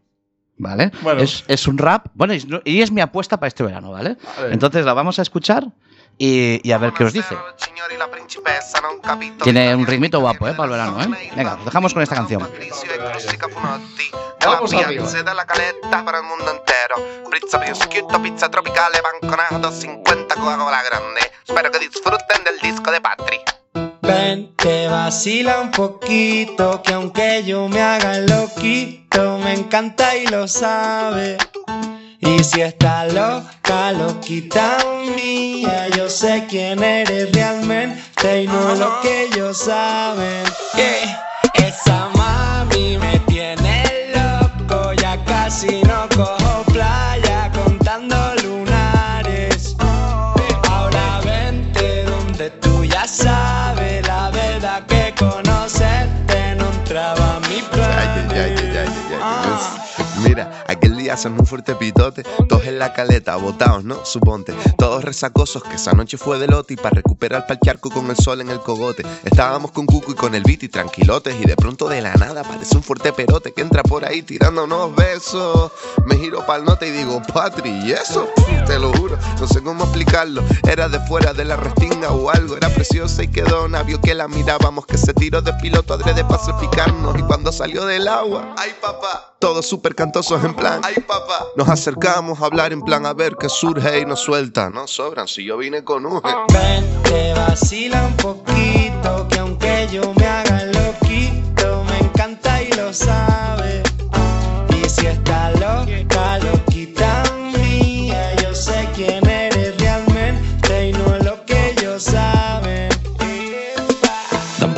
¿Vale? Bueno. Es, es un rap, bueno, y es- y es mi apuesta para este verano, ¿vale? Vale. Entonces la vamos a escuchar y, y a ver qué os dice. Tiene un ritmito guapo, ¿eh? Para el verano, ¿eh? Venga, os dejamos con esta canción. Vamos arriba. della caletta para el mundo entero. Pizza prosciutto, pizza tropicale, banconato 50 Coca-Cola grande. Espero que disfruten del disco de Patri. Ven, te vacila un poquito, que aunque yo me haga loquito, me encanta y lo sabe. Y si está loca, loquita mía, yo sé quién eres realmente y no lo que ellos saben. Día hacen un fuerte pitote, todos en la caleta, botados, ¿no? Suponte, todos resacosos, que esa noche fue de lote y para recuperar pa'l charco con el sol en el cogote. Estábamos con Cuco y con el Viti tranquilotes y de pronto de la nada aparece un fuerte perote que entra por ahí tirando unos besos. Me giro pa'l norte y digo, Patri, ¿y eso? Te lo juro, no sé cómo explicarlo. Era de fuera de la restinga o algo, era preciosa y quedó vio que la mirábamos, que se tiró de piloto adrede para salpicarnos y cuando salió del agua, ay papá, todos súper cantosos en plan, ay Nos acercamos a hablar en plan a ver qué surge y nos suelta. No sobran, si yo vine con un. Ven, te vacila un poquito, que aunque yo me haga loquito, me encanta y lo sabe.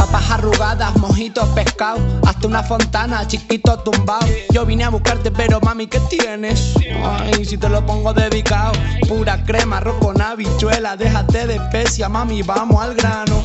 Papas arrugadas, mojitos, pescado, hasta una fontana, chiquito tumbado. Yo vine a buscarte, pero mami, ¿qué tienes? Ay, si te lo pongo dedicado, pura crema, arroz con habichuela, déjate de especia, mami, vamos al grano.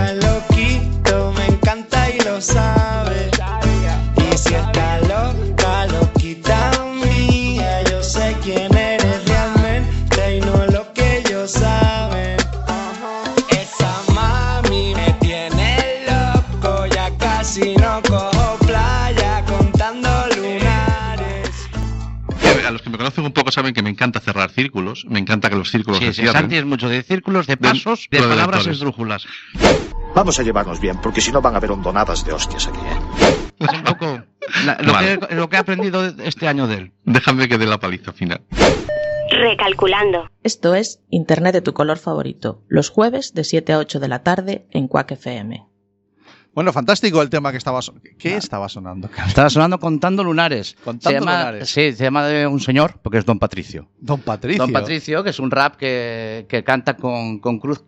sabe. Y si está saben que me encanta cerrar círculos. Me encanta que los círculos Sí, se sí, cierren. Santi es mucho de círculos, de pasos, de, de palabras esdrújulas. Vamos a llevarnos bien, porque si no van a haber hondonadas de hostias aquí. ¿eh? Es un poco la- lo, Vale. que, lo que he aprendido este año de él. Déjame que dé la paliza final. Recalculando. Esto es Internet de tu color favorito, los jueves de 7 a 8 de la tarde en Quack FM. Bueno, fantástico el tema que estaba so- ¿Qué estaba sonando? Estaba sonando Contando Lunares. Contando se llama, Lunares. Sí, se llama de un señor, porque es Don Patricio. Don Patricio. Don Patricio, que es un rap que, que canta con, con Cruz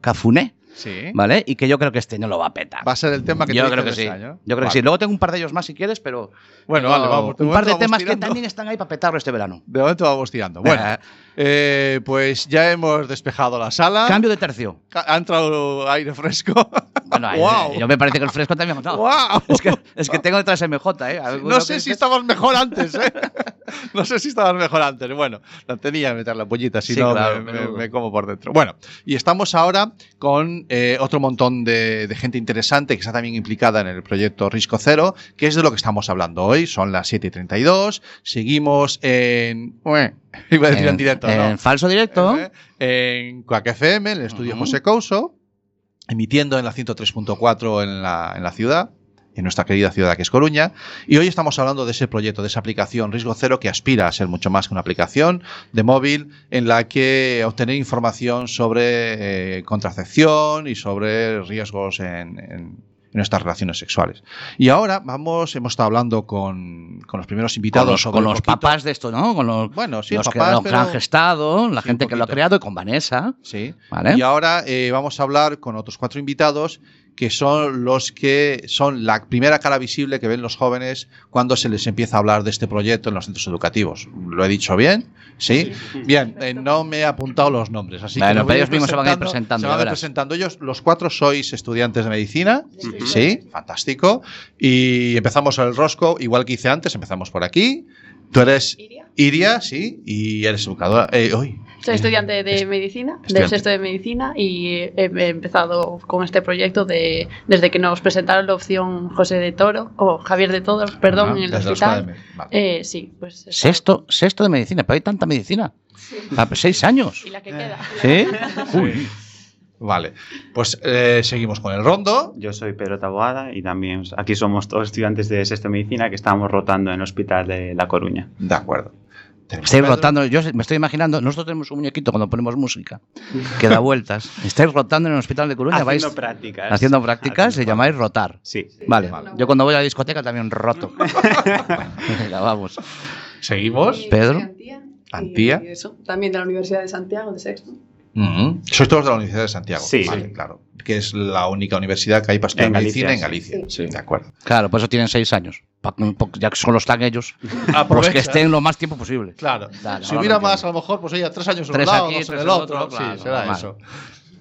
Cafuné, Sí. ¿vale? Y que yo creo que este año lo va a petar. Va a ser el tema que yo te creo que sí. año. Yo creo Vale. que sí. Luego tengo un par de ellos más si quieres, pero. Bueno, vale, vamos. Un par de temas que también están ahí para petarlo este verano. De momento vamos tirando. Bueno, eh, pues ya hemos despejado la sala. Cambio de tercio. Ha entrado aire fresco. Bueno, ¡Guau! yo me parece que el fresco también. No, ¡Guau! es, que, es que tengo detrás MJ, ¿eh? No sé si estabas mejor antes, ¿eh? No sé si estabas mejor antes. Bueno, la tenía que meter la pollita, si Sí, no claro, me, menudo. me- me como por dentro. Bueno, y estamos ahora con eh, otro montón de, de gente interesante que está también implicada en el proyecto Risco Cero, que es de lo que estamos hablando hoy. Son las 7 y 32. Seguimos en. Iba a decir en, directo, ¿no? en falso directo. En Quack FM, en el estudio José Couso, emitiendo en la 103.4 en la, en la ciudad, en nuestra querida ciudad que es Coruña. Y hoy estamos hablando de ese proyecto, de esa aplicación Riesgo Cero que aspira a ser mucho más que una aplicación de móvil en la que obtener información sobre eh, contracepción y sobre riesgos en, en- en nuestras relaciones sexuales. Y ahora vamos, hemos estado hablando con, con los primeros invitados Con los, sobre con los papás de esto, ¿no? Con los, Bueno, sí, los que papás, lo pero- han gestado, la Sí, gente que lo ha creado y con Vanessa. Sí. ¿Vale? Y ahora eh, vamos a hablar con otros cuatro invitados que son los que son la primera cara visible que ven los jóvenes cuando se les empieza a hablar de este proyecto en los centros educativos. ¿Lo he dicho bien? Sí. Bien, eh, no me he apuntado los nombres, así Bueno, que pero ellos mismos se van a ir presentando, Se van a ir presentando ellos. Los cuatro sois estudiantes de medicina. Sí, fantástico. Y empezamos el rosco, igual que hice antes, empezamos por aquí. Tú eres Iria, sí, y eres educadora. Eh, uy, Soy estudiante de medicina, del sexto de medicina, y he he empezado con este proyecto de, desde que nos presentaron la opción José de Toro, o Javier de Toro, perdón, Ah, en el hospital. Eh, sí, pues. Sexto, sexto de medicina, pero hay tanta medicina. Ah, pues seis años. Y la que queda. ¿Sí? Uy. Vale, pues eh, seguimos con el rondo. Yo soy Pedro Taboada y también aquí somos todos estudiantes de sexto de medicina que estamos rotando en el hospital de La Coruña. De acuerdo. Estáis rotando, yo me estoy imaginando, nosotros tenemos un muñequito cuando ponemos música que da vueltas. Estáis rotando en el hospital de Coruña, Haciendo vais prácticas. haciendo prácticas, Haciendo se llamáis rotar. Sí. Vale. Yo cuando voy a la discoteca también roto. Venga, vamos. Seguimos. Pedro. Antía. Y eso, también de la Universidad de Santiago, de sexto. Ujú. Sois todos de la Universidad de Santiago. Sí. Vale, Sí. claro. Que es la única universidad que hay para estudiar En medicina en Galicia, Galicia. De acuerdo. Claro, por eso tienen seis años. Ya que solo están ellos, pues Aprovecha. que estén lo más tiempo posible. Claro. Dale, si hubiera más, a lo mejor, pues ella tres años en un lado, aquí, dos en el otro. otro, sí, claro, será normal. eso.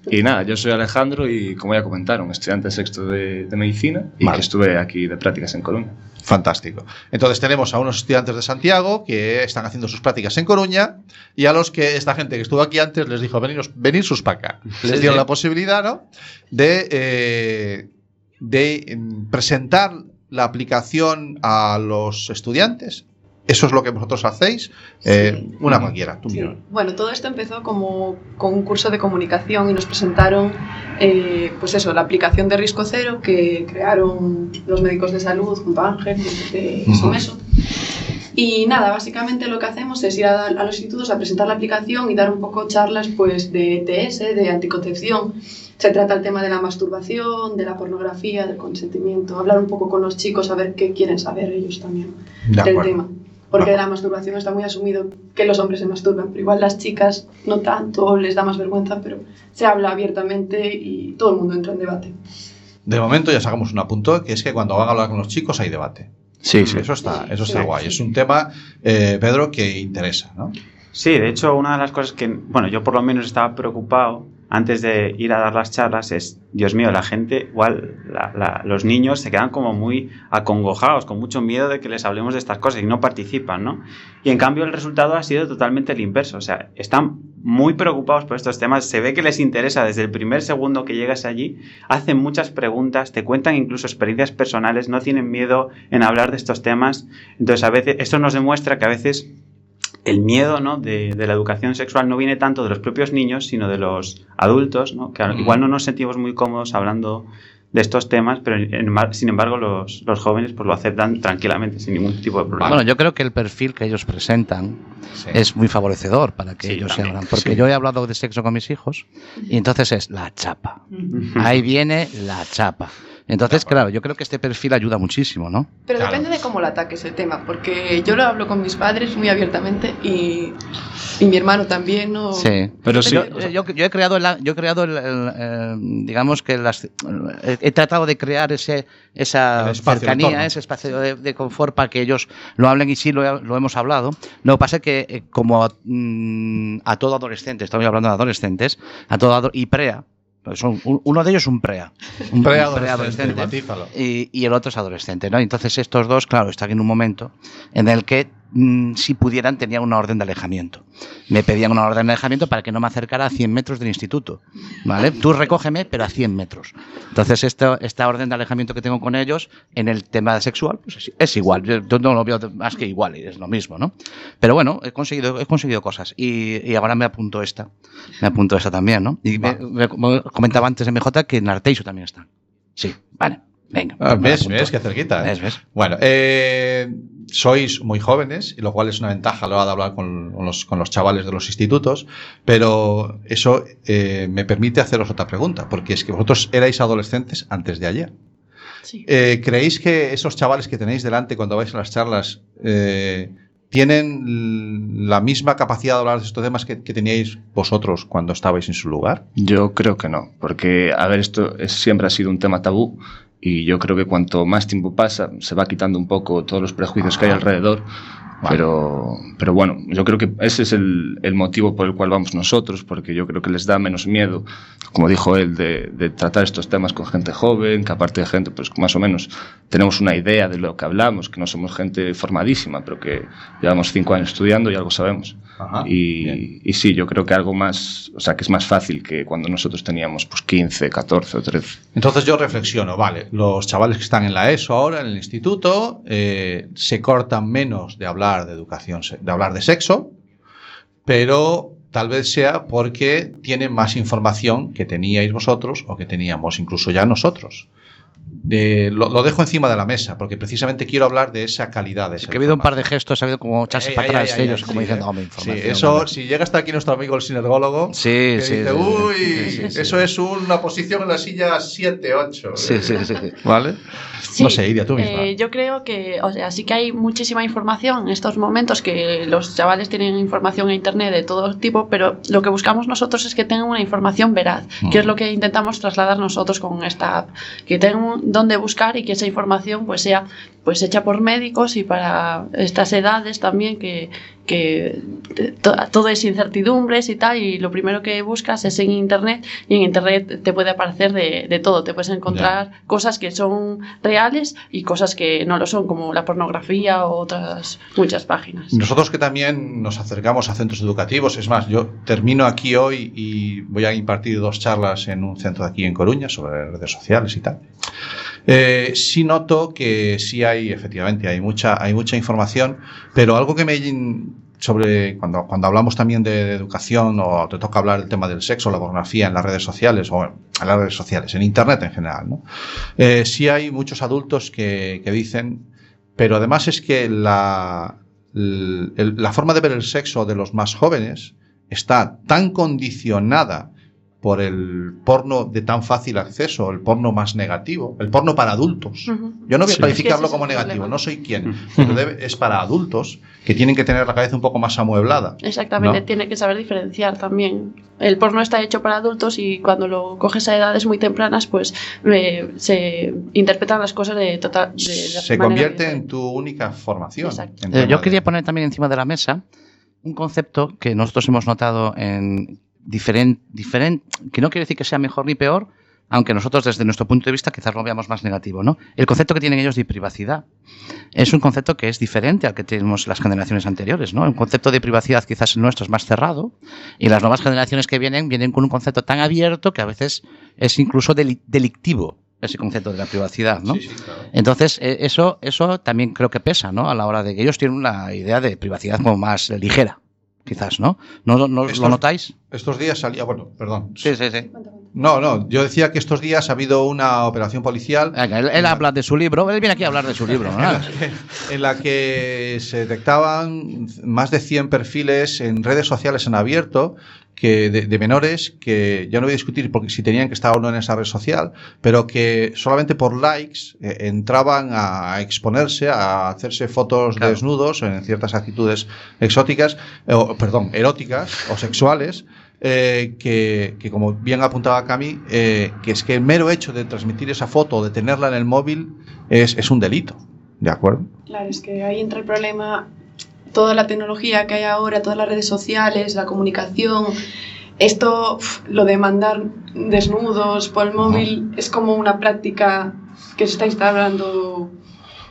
Y nada, yo soy Alejandro y como ya comentaron, estudiante sexto de, de medicina y Vale. que estuve aquí de prácticas en Coruña. Fantástico. Entonces tenemos a unos estudiantes de Santiago que están haciendo sus prácticas en Coruña y a los que esta gente que estuvo aquí antes les dijo veniros, venir sus para acá. Les Sí, dieron sí. la posibilidad, ¿no? De, eh, de presentar la aplicación a los estudiantes. Eso es lo que vosotros hacéis. Eh, Una cualquiera, tú mira. Bueno, todo esto empezó como con un curso de comunicación y nos presentaron, eh, pues eso, la aplicación de Risco Cero que crearon los médicos de salud junto a Ángel de, de Ujú. Someso. Y nada, básicamente lo que hacemos es ir a, a los institutos a presentar la aplicación y dar un poco charlas pues de ETS, de anticoncepción. Se trata el tema de la masturbación, de la pornografía, del consentimiento, hablar un poco con los chicos a ver qué quieren saber ellos también De del acuerdo. tema. Porque de la masturbación está muy asumido que los hombres se masturban, pero igual las chicas no tanto, les da más vergüenza, pero se habla abiertamente y todo el mundo entra en debate. De momento ya sacamos un apunto, que es que cuando van a hablar con los chicos hay debate. Sí, sí. Eso está, eso está Sí. guay. Es un tema, eh, Pedro, que interesa, ¿no? Sí, de hecho, una de las cosas que, bueno, yo por lo menos estaba preocupado antes de ir a dar las charlas es, Dios mío, la gente, igual la- la- los niños se quedan como muy acongojados, con mucho miedo de que les hablemos de estas cosas y no participan, ¿no? Y en cambio el resultado ha sido totalmente el inverso, o sea, están muy preocupados por estos temas, se ve que les interesa desde el primer segundo que llegas allí, hacen muchas preguntas, te cuentan incluso experiencias personales, no tienen miedo en hablar de estos temas, entonces a veces esto nos demuestra que a veces el miedo ¿no? de, de la educación sexual no viene tanto de los propios niños, sino de los adultos, ¿no? que igual no nos sentimos muy cómodos hablando de estos temas, pero en- sin embargo los, los jóvenes pues, lo aceptan tranquilamente, sin ningún tipo de problema. Bueno, yo creo que el perfil que ellos presentan es muy favorecedor para que Sí, ellos se abran. Porque Sí. yo he hablado de sexo con mis hijos y entonces es la chapa. Ahí viene la chapa. Entonces, claro, yo creo que este perfil ayuda muchísimo, ¿no? Pero depende de cómo lo ataques el tema, porque yo lo hablo con mis padres muy abiertamente y, y mi hermano también, ¿no? Sí, Pero yo, yo- yo he creado, el- yo he creado el, el, eh, digamos que las, he, he tratado de crear ese, esa espacio, cercanía, ese espacio de, de confort para que ellos lo hablen y sí lo, lo hemos hablado. Lo que pasa es que eh, como mm, a todo adolescente, estamos hablando de adolescentes, a todo y prea, pues un- uno de ellos es un prea, un Preadolescente, matízalo. y, y el otro es adolescente, ¿no? Entonces estos dos, claro, están en un momento en el que mm, si pudieran tenían una orden de alejamiento. Me pedían una orden de alejamiento para que no me acercara a 100 metros del instituto, ¿vale? Tú recógeme, pero a 100 metros. Entonces esto, esta orden de alejamiento que tengo con ellos en el tema sexual pues es, es igual, yo, no lo veo más que igual y es lo mismo, ¿no? Pero bueno, he conseguido, he conseguido cosas y, y ahora me apunto esta, me apunto esta también, ¿no? Y me- comentaba antes MJ que en Arteixo también están. Sí, vale. Venga. Ah, ¿Ves? ¿Ves? Qué cerquita. ¿eh? ¿Ves? ¿Ves? Bueno, eh, sois muy jóvenes, y lo cual es una ventaja a la hora de hablar con, con los, con los chavales de los institutos, pero eso eh, me permite haceros otra pregunta, porque es que vosotros erais adolescentes antes de ayer. Eh, ¿Creéis que esos chavales que tenéis delante cuando vais a las charlas eh, tienen la misma capacidad de hablar de estos temas que, que teníais vosotros cuando estabais en su lugar? Yo creo que no, porque, a ver, esto es- siempre ha sido un tema tabú y yo creo que cuanto más tiempo pasa, se va quitando un poco todos los prejuicios que hay alrededor. Pero, pero bueno, yo creo que ese es el, el motivo por el cual vamos nosotros, porque yo creo que les da menos miedo, como dijo él, de, de tratar estos temas con gente joven, que aparte de gente, pues más o menos tenemos una idea de lo que hablamos, que no somos gente formadísima, pero que llevamos cinco años estudiando y algo sabemos. Y, y sí, yo creo que algo más, o sea, que es más fácil que cuando nosotros teníamos pues 15, 14 o 13. Entonces yo reflexiono, vale, los chavales que están en la ESO ahora, en el instituto, eh, se cortan menos de hablar de educación, de hablar de sexo, pero tal vez sea porque tienen más información que teníais vosotros o que teníamos incluso ya nosotros. De- lo, lo dejo encima de la mesa, porque precisamente quiero hablar de esa calidad. De esa Que ha habido un par de gestos, ha habido como echarse Ey, para ey, atrás ey, ey, ellos, como sí, diciendo, eh. hombre, Sí, información. eso, hombre". si llega hasta aquí nuestro amigo el sinergólogo, Sí, que sí, dice, sí, sí. uy, Sí, sí, sí. eso es una posición en la silla 7, 8. Sí, sí, sí, sí. ¿Vale? Sí, no sé, Iria, tú misma. eh, yo creo que, o sea, sí que hay muchísima información en estos momentos que los chavales tienen información en internet de todo tipo, pero lo que buscamos nosotros es que tengan una información veraz, que es lo que intentamos trasladar nosotros con esta app, que tengan dónde buscar y que esa información pues sea pues hecha por médicos y para estas edades también que, que to- todo es incertidumbres y tal y lo primero que buscas es en internet y en internet te puede aparecer de, de todo, te puedes encontrar cosas que son reales y cosas que no lo son como la pornografía o otras muchas páginas. Nosotros que también nos acercamos a centros educativos, es más, yo termino aquí hoy y voy a impartir dos charlas en un centro de aquí en Coruña sobre redes sociales y tal. Eh, sí noto que sí hay, efectivamente, hay mucha, hay mucha información, pero algo que me sobre cuando, cuando hablamos también de educación o te toca hablar del tema del sexo, la pornografía en las redes sociales o en las redes sociales, en internet en general, ¿no? Eh, sí hay muchos adultos que, que dicen, pero además es que la, el- el- la forma de ver el sexo de los más jóvenes está tan condicionada por el porno de tan fácil acceso, el porno más negativo, el porno para adultos. Yo no voy a Sí. calificarlo Es que ese como negativo, problema. no soy quien, pero debe- es para adultos que tienen que tener la cabeza un poco más amueblada. Exactamente, ¿no? tiene que saber diferenciar también. El porno está hecho para adultos y cuando lo coges a edades muy tempranas, pues eh, se interpretan las cosas de total. De Se convierte en tu única formación. Eh, yo quería poner también encima de la mesa un concepto que nosotros hemos notado en diferente, diferente, que no quiere decir que sea mejor ni peor, aunque nosotros desde nuestro punto de vista quizás lo veamos más negativo, ¿no? El concepto que tienen ellos de privacidad es un concepto que es diferente al que tenemos las generaciones anteriores, ¿no? Un concepto de privacidad quizás el nuestro es más cerrado y las nuevas generaciones que vienen vienen con un concepto tan abierto que a veces es incluso deli- delictivo ese concepto de la privacidad, ¿no? Entonces, eh, eso, eso también creo que pesa, ¿no? A la hora de que ellos tienen una idea de privacidad como más ligera, quizás, ¿no? ¿No, no- lo notáis? Estos días salía, bueno, perdón. Sí, sí, sí. No, no, yo decía que estos días ha habido una operación policial. Él, él habla de su libro, él viene aquí a hablar de su libro, ¿no? en la que se detectaban más de 100 perfiles en redes sociales en abierto que de, de menores que ya no voy a discutir porque si tenían que estar o no en esa red social, pero que solamente por likes eh, entraban a, exponerse, a hacerse fotos desnudos en ciertas actitudes exóticas, eh, o, perdón, eróticas o sexuales. Eh, que, que como bien apuntaba Cami, eh, que es que el mero hecho de transmitir esa foto o de tenerla en el móvil es, es un delito. ¿De acuerdo? Claro, es que ahí entra el problema, toda la tecnología que hay ahora, todas las redes sociales, la comunicación, esto, lo de mandar desnudos por el móvil, es como una práctica que se está instaurando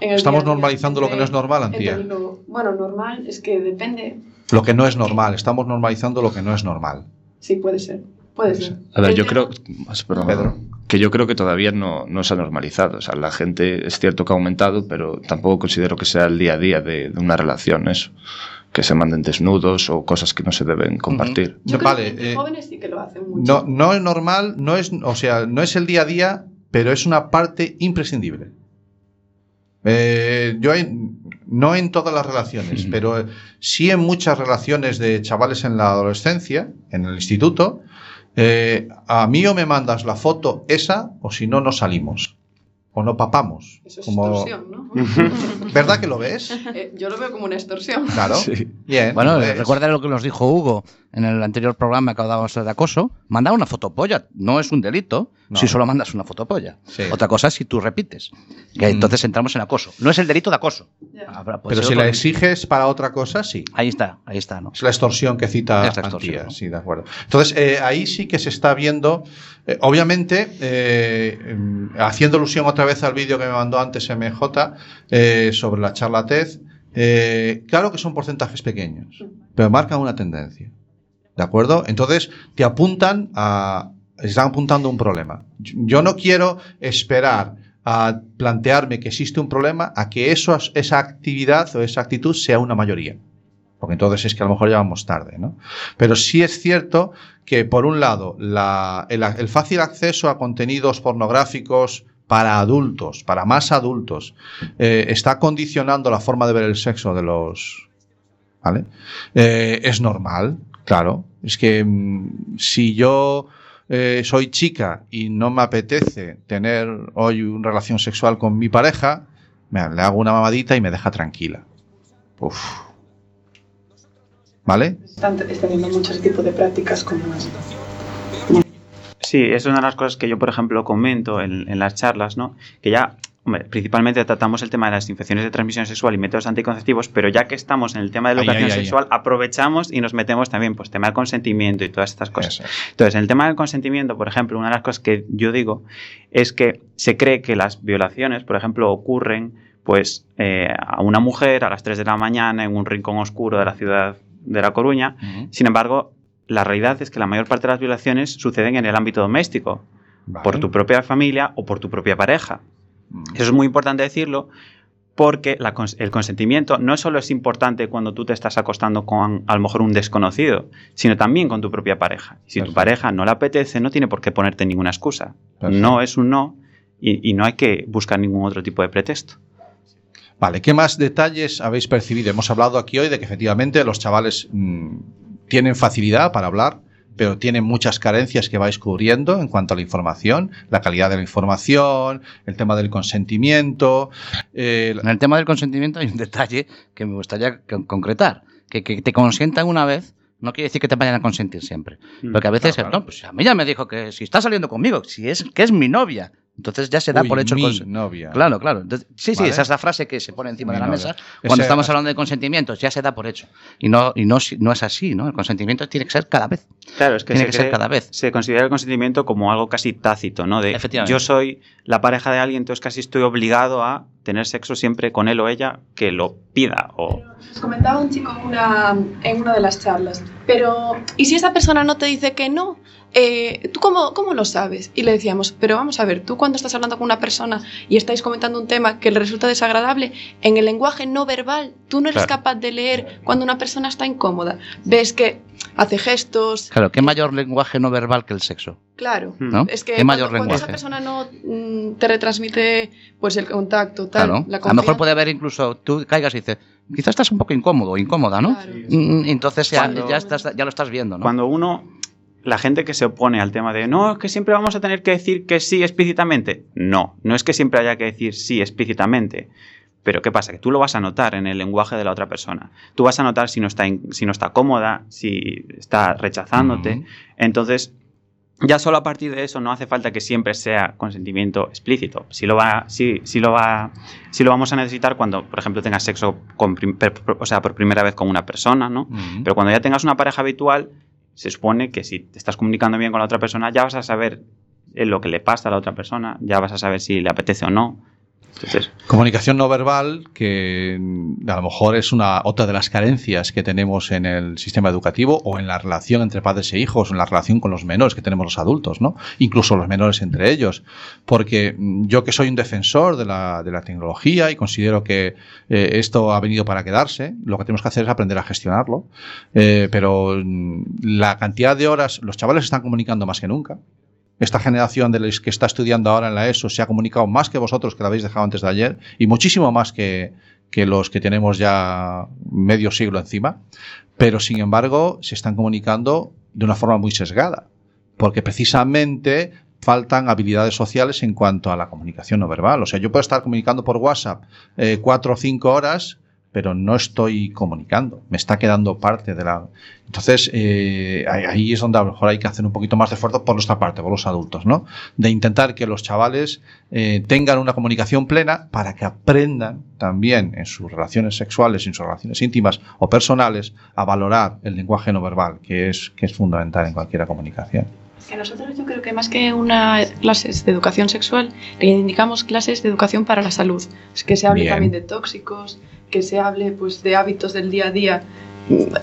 en el Estamos día a día. normalizando lo que no es normal, Antía. lo- bueno, normal es que depende, Lo que no es normal. Estamos normalizando lo que no es normal. Sí, puede ser, puede ser. A ver, yo creo, perdón, que yo creo que todavía no, no se ha normalizado. O sea, la gente es cierto que ha aumentado, pero tampoco considero que sea el día a día de, de una relación eso. Que se manden desnudos o cosas que no se deben compartir. Yo creo vale, que entre eh, jóvenes sí que lo hacen mucho. No, no es normal, no es, o sea, no es el día a día, pero es una parte imprescindible. Eh, yo en- no en todas las relaciones, pero eh, sí en muchas relaciones de chavales en la adolescencia, en el instituto, eh, a mí o me mandas la foto esa, o si no, no salimos. O no papamos. Eso es como... extorsión, ¿no? ¿Verdad que lo ves? Eh, yo lo veo como una extorsión. Claro. Bien. Bueno, pues. recuerda lo que nos dijo Hugo en el anterior programa que hablábamos de acoso. Mandar una fotopolla no es un delito No. si solo mandas una fotopolla. Sí. Otra cosa es si tú repites. Que entonces entramos en acoso. No es el delito de acoso. Puede Pero si la delito. exiges para otra cosa, sí. Ahí está, ahí está, ¿no? Es la extorsión que cita Es la extorsión, Antía, sí, de acuerdo. Entonces, eh, ahí sí que se está viendo, eh, obviamente, eh, haciendo alusión otra vez al vídeo que me mandó antes MJ eh, sobre la charla TED, eh, claro que son porcentajes pequeños, pero marcan una tendencia. ¿De acuerdo? Entonces, te apuntan a. Están apuntando un problema. Yo no quiero esperar a plantearme que existe un problema a que eso, esa actividad o esa actitud sea una mayoría porque entonces es que a lo mejor ya vamos tarde, ¿no? Pero sí es cierto que, por un lado, la- el, el fácil acceso a contenidos pornográficos para adultos, para más adultos, eh, está condicionando la forma de ver el sexo de los... ¿Vale? Eh, es normal, claro. Es que mm, si yo eh, soy chica y no me apetece tener hoy una relación sexual con mi pareja, mira, le hago una mamadita y me deja tranquila. Uf. ¿Vale? Están extendiendo muchos tipos de prácticas como Sí, es una de las cosas que yo, por ejemplo, comento en, en las charlas, ¿no? Que ya, hombre, principalmente tratamos el tema de las infecciones de transmisión sexual y métodos anticonceptivos, pero ya que estamos en el tema de educación sexual, aprovechamos y nos metemos también, pues, tema del consentimiento y todas estas cosas. Entonces, en el tema del consentimiento, por ejemplo, una de las cosas que yo digo es que se cree que las violaciones, por ejemplo, ocurren, pues, eh, a una mujer a las 3 de la mañana en un rincón oscuro de la ciudad de La Coruña. Sin embargo, la realidad es que la mayor parte de las violaciones suceden en el ámbito doméstico, por tu propia familia o por tu propia pareja. Eso es muy importante decirlo porque la el consentimiento no solo es importante cuando tú te estás acostando con a lo mejor un desconocido, sino también con tu propia pareja. Si tu pareja no le apetece, no tiene por qué ponerte ninguna excusa. Perfecto. No es un no y, y no hay que buscar ningún otro tipo de pretexto. Vale, ¿qué más detalles habéis percibido? Hemos hablado aquí hoy de que efectivamente los chavales mm, tienen facilidad para hablar, pero tienen muchas carencias que vais cubriendo en cuanto a la información, la calidad de la información, el tema del consentimiento. eh, En el tema del consentimiento hay un detalle que me gustaría con- concretar. Que, que te consientan una vez no quiere decir que te vayan a consentir siempre. Mm, Porque a veces, no, pues a mí ya me dijo que si está saliendo conmigo, si es que es mi novia, entonces ya se da Uy, por hecho el mi cons- novia. Claro, claro. Entonces, sí, sí, Vale. esa es la frase que se pone encima Mi de la novia. mesa. Cuando Ese- estamos hablando de consentimientos, ya se da por hecho. Y no, y no, no es así, ¿no? El consentimiento tiene que ser cada vez. Claro, es que, Tiene se que ser cada vez. Se considera el consentimiento como algo casi tácito, ¿no? De Efectivamente. yo soy la pareja de alguien, entonces casi estoy obligado a tener sexo siempre con él o ella que lo pida. O... Nos comentaba un chico en una, en una de las charlas, pero ¿y si esa persona no te dice que no? Eh, ¿Tú cómo, cómo lo sabes? Y le decíamos, pero vamos a ver, tú cuando estás hablando con una persona y estáis comentando un tema que le resulta desagradable, en el lenguaje no verbal, tú no eres Claro. capaz de leer cuando una persona está incómoda. Ves que hace gestos, Claro, ¿qué mayor lenguaje no verbal que el sexo? claro. ¿No? Es que ¿Qué mayor cuando, cuando esa persona no mm, te retransmite pues el contacto, tal, Claro. la A lo mejor puede haber incluso, tú caigas y dices, quizás estás un poco incómodo o incómoda, ¿no? Mm, Entonces ya, Cuando- ya, estás, ya lo estás viendo, ¿no? Cuando uno, la gente que se opone al tema de no, es que siempre vamos a tener que decir que sí explícitamente. No, no es que siempre haya que decir sí explícitamente. Pero ¿qué pasa? Que tú lo vas a notar en el lenguaje de la otra persona. Tú vas a notar si no está, si no está cómoda, si está rechazándote. Entonces, ya solo a partir de eso no hace falta que siempre sea consentimiento explícito. Si lo va, si, si lo va, si lo vamos a necesitar cuando, por ejemplo, tengas sexo con o sea, por primera vez con una persona, ¿no? Pero cuando ya tengas una pareja habitual, se supone que si te estás comunicando bien con la otra persona, ya vas a saber eh, lo que le pasa a la otra persona, ya vas a saber si le apetece o no. Comunicación no verbal, que a lo mejor es una otra de las carencias que tenemos en el sistema educativo o en la relación entre padres e hijos, en la relación con los menores que tenemos los adultos, ¿no? Incluso los menores entre ellos. Porque mm, yo que soy un defensor de la, tecnología y considero que eh, esto ha venido para quedarse, lo que tenemos que hacer es aprender a gestionarlo. Eh, pero mm, la cantidad de horas, los chavales están comunicando más que nunca. Esta generación de los que está estudiando ahora en la ESO se ha comunicado más que vosotros que la habéis dejado antes de ayer y muchísimo más que, que los que tenemos ya medio siglo encima. Pero sin embargo se están comunicando de una forma muy sesgada porque precisamente faltan habilidades sociales en cuanto a la comunicación no verbal. O sea, yo puedo estar comunicando por WhatsApp eh, cuatro o cinco horas, pero no estoy comunicando. Me está quedando parte de la. Entonces, eh, ahí, es donde a lo mejor hay que hacer un poquito más de esfuerzo por nuestra parte, por los adultos, ¿no? De intentar que los chavales eh, tengan una comunicación plena para que aprendan también en sus relaciones sexuales, en sus relaciones íntimas o personales, a valorar el lenguaje no verbal, que es, que es fundamental en cualquier comunicación. Que nosotros yo creo que más que una clases de educación sexual, reivindicamos clases de educación para la salud. Es que se hable Bien. también de tóxicos, que se hable pues de hábitos del día a día,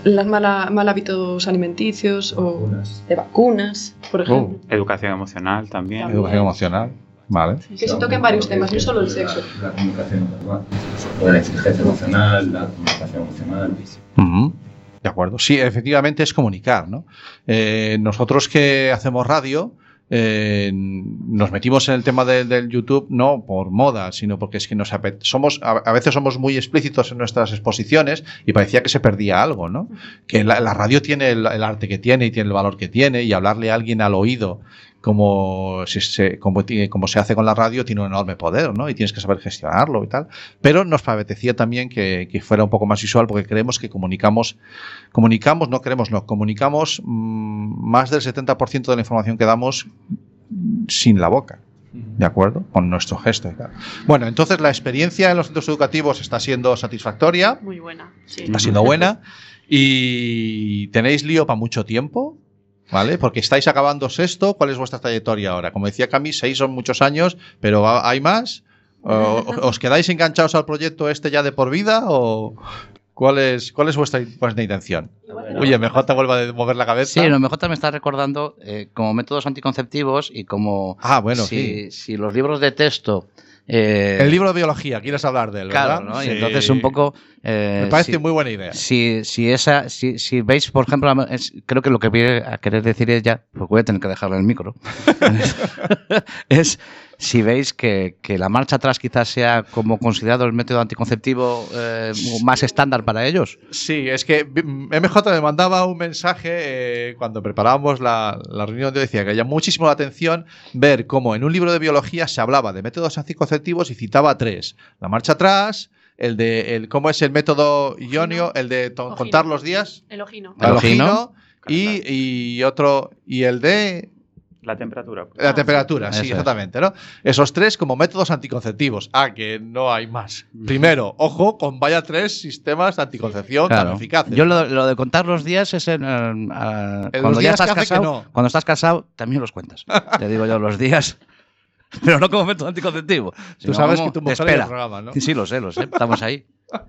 los mala, mal hábitos alimenticios o de vacunas, por ejemplo. educación emocional también. Educación emocional, ¿vale? Que se toquen varios temas, no solo el sexo. La comunicación no verbal, o la exigencia emocional, la comunicación emocional. Ujú. De acuerdo. Sí, efectivamente es comunicar, ¿no? Eh, nosotros que hacemos radio, eh, nos metimos en el tema de- del YouTube no por moda, sino porque es que nos somos a, a veces somos muy explícitos en nuestras exposiciones y parecía que se perdía algo, ¿no? Que la, la radio tiene el, el arte que tiene y tiene el valor que tiene y hablarle a alguien al oído como se, se- como, como se hace con la radio tiene un enorme poder, ¿no? Y tienes que saber gestionarlo y tal. Pero nos apetecía también que, que fuera un poco más visual porque creemos que comunicamos, comunicamos, no queremos, no, comunicamos mm, más del 70% de la información que damos sin la boca. ¿De acuerdo? Con nuestro gesto y tal. Bueno, entonces la experiencia en los centros educativos está siendo satisfactoria, Muy buena. Sí. está siendo buena. Y tenéis lío para mucho tiempo, ¿vale? Porque estáis acabando sexto. ¿Cuál es vuestra trayectoria ahora? Como decía Cami, seis son muchos años, pero ¿ha- ¿hay más? ¿O- ¿Os quedáis enganchados al proyecto este ya de por vida? ¿O cuál es, cuál es vuestra, vuestra intención? Oye, MJ vuelve a mover la cabeza. Sí, lo mejor me está recordando eh, como métodos anticonceptivos y como Ah, bueno, si, si los libros de texto. Eh, El libro de biología, quieres hablar de él, ¿verdad? Claro, Sí. entonces un poco... eh, Me parece si- muy buena idea. Si, si, esa, si, si veis, por ejemplo, es- creo que lo que viene a querer decir ella, porque voy a tener que dejarle el micro, es si veis que, que la marcha atrás quizás sea como considerado el método anticonceptivo eh, más estándar para ellos. Sí, es que MJ me mandaba un mensaje eh, cuando preparábamos la, la reunión hoy, decía que llamó muchísimo la atención ver cómo en un libro de biología se hablaba de métodos anticonceptivos y citaba tres. La marcha atrás, el de el, cómo es el método ionio, el de to- contar los días, El ojino. el ojino, y, y otro, y el de La temperatura. la temperatura, Eso sí, es. exactamente, ¿no? Esos tres como métodos anticonceptivos. Ah, que no hay más. Primero, ojo, con vaya tres sistemas de anticoncepción tan Claro. eficaces. Yo lo, lo de contar los días es en, eh, ah, cuando los ya días estás que hace que casado. no. Cuando estás casado, también los cuentas. Te digo yo los días. Pero no como método anticonceptivo. sino sabes que tu mujer el programa, ¿no? Sí, sí, lo sé, lo sé. Estamos ahí.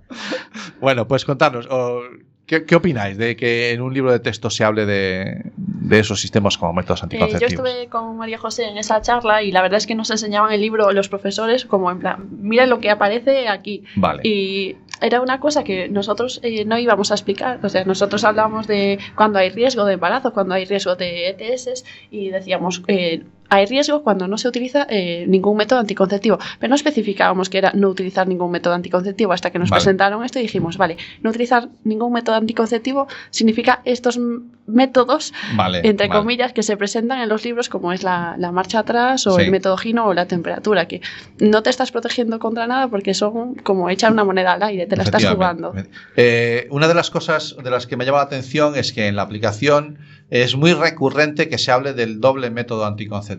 Bueno, pues contarnos, o, ¿qué, qué opináis de que en un libro de texto se hable de, de esos sistemas como métodos Eh, yo anticonceptivos? estuve con María José en esa charla y la verdad es que nos enseñaban el libro los profesores como en plan, mira lo que aparece aquí. Vale. Y era una cosa que nosotros eh, no íbamos a explicar. O sea, nosotros hablábamos de cuando hay riesgo de embarazo, cuando hay riesgo de ETS y decíamos, eh, hay riesgo cuando no se utiliza eh, ningún método anticonceptivo. Pero no especificábamos que era no utilizar ningún método anticonceptivo hasta que nos Vale. presentaron esto y dijimos, vale, no utilizar ningún método anticonceptivo significa estos métodos Vale, entre vale. comillas, que se presentan en los libros como es la, la marcha atrás o Sí. el método Gino o la temperatura, que no te estás protegiendo contra nada porque son como echar una moneda al aire, te la estás jugando. Eh, una de las cosas de las que me llama la atención es que en la aplicación es muy recurrente que se hable del doble método anticonceptivo.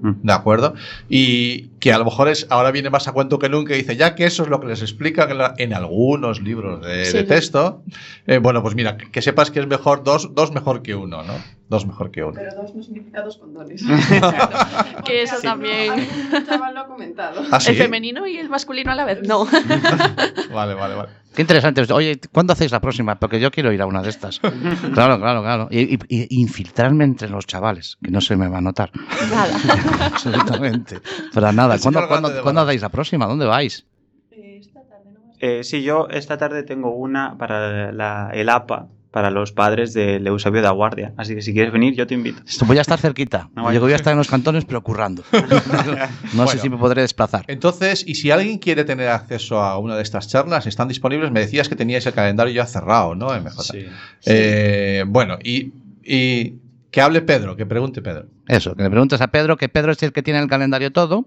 ¿De acuerdo? Y que a lo mejor es ahora viene más a cuento que nunca y dice, ya que eso es lo que les explican en, la- en algunos libros de, Sí. de texto, eh, bueno, pues mira, que, que sepas que es mejor dos, dos mejor que uno, ¿no? Dos mejor que uno. Pero dos no significa dos condones. que eso también. Un chaval lo ha comentado. ¿Ah, sí? El femenino y el masculino a la vez, no. Vale, vale, vale. Qué interesante. Oye, ¿cuándo hacéis la próxima? Porque yo quiero ir a una de estas. Claro, claro, claro. Y, y- y infiltrarme entre los chavales, que no se me va a notar. Nada. Absolutamente. Para nada. ¿Cuándo, cuándo, hacéis la próxima? ¿Dónde vais? Eh, sí, yo esta tarde tengo una para la- el APA, para los padres del Eusebio de Aguardia. Así que si quieres venir, yo te invito. Esto voy a estar cerquita. No. Yo voy a estar en los cantones, pero currando. No sé si me podré desplazar. Entonces, y si alguien quiere tener acceso a una de estas charlas, están disponibles. Me decías que teníais el calendario ya cerrado, ¿no? MJ. Eh, bueno, y, y que hable Pedro, que pregunte Pedro. Eso, que le preguntes a Pedro, que Pedro es el que tiene el calendario todo.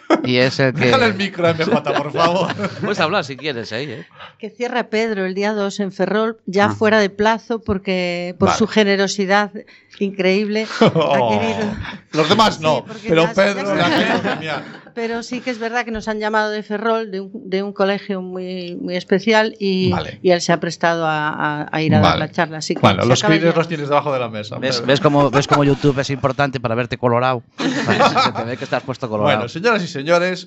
Y es el que. Déjale el micro a MJ, por favor. Puedes hablar si quieres ahí, ¿eh? Que cierra Pedro el día 2 en Ferrol, ya Ah. fuera de plazo, porque por Vale. su generosidad increíble ha querido. Los demás no, porque pero ya- Pedro ya premiar. Pero sí que es verdad que nos han llamado de Ferrol, de un, de un colegio muy, muy especial, y, Vale. y él se ha prestado a, a- a ir a dar Vale. la charla. Así que Bueno, los ya. los tienes debajo de la mesa. ¿Ves, ves cómo, ¿Ves cómo YouTube es importante para verte colorado? Se te ve que estás puesto colorado. Bueno, señoras y señores,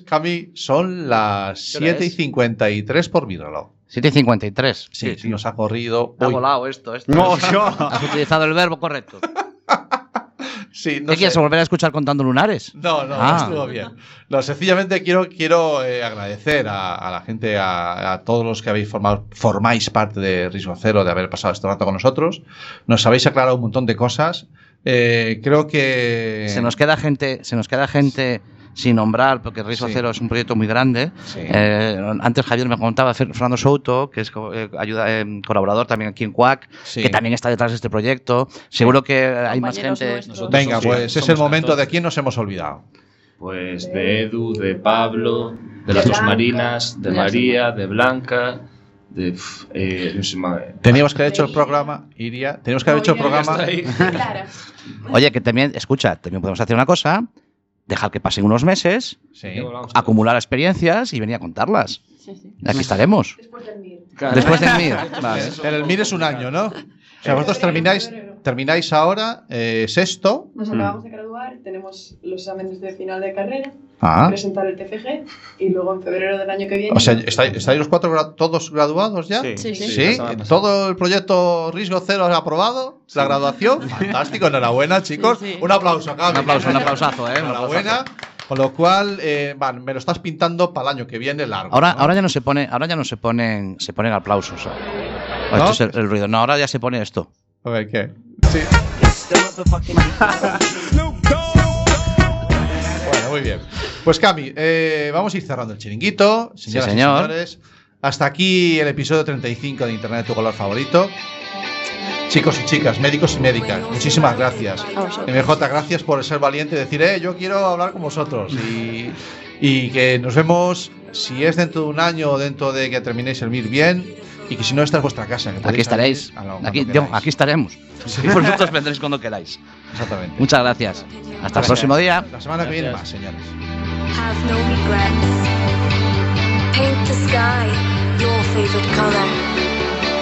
Cami, son las ¿Qué hora 7 y es? 53 por mi reloj. 7 y 53. Sí, sí, nos ha corrido. Ha Uy. volado esto. esto. No, yo. Has utilizado el verbo correcto. Sí, no ¿Qué quieres sé. volver a escuchar contando lunares? No, no, Ah. estuvo bien. No, sencillamente quiero, quiero eh, agradecer a, a la gente, a, a todos los que habéis formado, formáis parte de Riesgo Cero, de haber pasado este rato con nosotros. Nos habéis aclarado un montón de cosas. Eh, creo que. Se nos queda gente, se nos queda gente sin nombrar, porque Riesgo Sí. Cero es un proyecto muy grande. Sí. Eh, antes Javier me contaba Fer- Fernando Souto, que es eh, ayuda, eh, colaborador también aquí en CUAC, Sí. que también está detrás de este proyecto. Seguro que hay más gente. nuestros. Venga, Sí, pues es el momento 14. de quién nos hemos olvidado. Pues de Edu, de Pablo, de las dos. Marinas, de María, de Blanca, de. eh, no sé más. Teníamos que haber hecho el programa, Iria. Teníamos que haber hecho el programa. Oye, que también, escucha, también podemos hacer una cosa, dejar que pasen unos meses, Sí. acumular experiencias y venir a contarlas. Sí, sí. Aquí estaremos. Después del MIR. Después del MIR. Vale. El MIR es un año, ¿no? O sea, vosotros termináis, termináis ahora eh, sexto. Nos acabamos de graduar, tenemos los exámenes de final de carrera, Ah. presentar el TFG y luego en febrero del año que viene. O sea, ¿estáis, estáis los cuatro gra- todos graduados ya? Sí, Sí, sí. ¿Sí? ¿Todo el proyecto Riesgo Cero ha aprobado? ¿La graduación? Fantástico, enhorabuena, chicos. Sí, sí. Un aplauso, Cami. Un aplauso, un aplausazo, ¿eh? Enhorabuena. Con lo cual, eh, van, me lo estás pintando para el año que viene largo. Ahora, ¿no? ahora ya no se pone, ahora ya no se ponen, se ponen aplausos. ¿No? Esto es el, el ruido. No, ahora ya se pone esto. A ver, ¿qué? Sí. Bueno, muy bien. Pues Cami, eh, vamos a ir cerrando el chiringuito. Señoras Sí, y señor. señores. Hasta aquí el episodio 35 de Internet tu color favorito. Chicos y chicas, médicos y médicas, muchísimas gracias. MJ, gracias por ser valiente y decir, eh, yo quiero hablar con vosotros. Y, y que nos vemos, si es dentro de un año o dentro de que terminéis el MIR bien. Y que si no, esta es vuestra casa. que Aquí estaréis. Aquí, yo- aquí estaremos. Vosotros vendréis cuando queráis. Exactamente. Muchas gracias. Hasta el próximo día. La semana que viene más, señores. Have no regrets. Paint the sky your favorite color.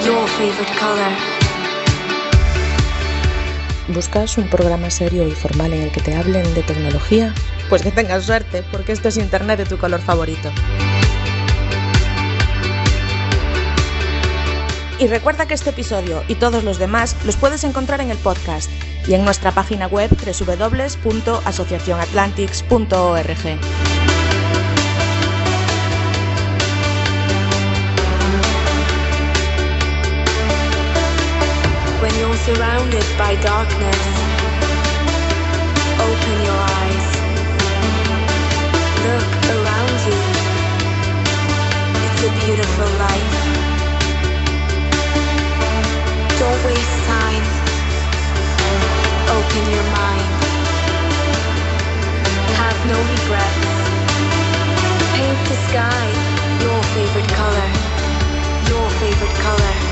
Your favorite color. ¿Buscas un programa serio y formal en el que te hablen de tecnología? Pues que tengas suerte, porque esto es Internet de tu color favorito. Y recuerda que este episodio y todos los demás los puedes encontrar en el podcast y en nuestra página web www.asociacionatlantics.org. When you're surrounded by darkness, open your eyes. Look around you. It's a beautiful. Don't waste time. Open your mind. Have no regrets. Paint the sky your favorite color. Your favorite color.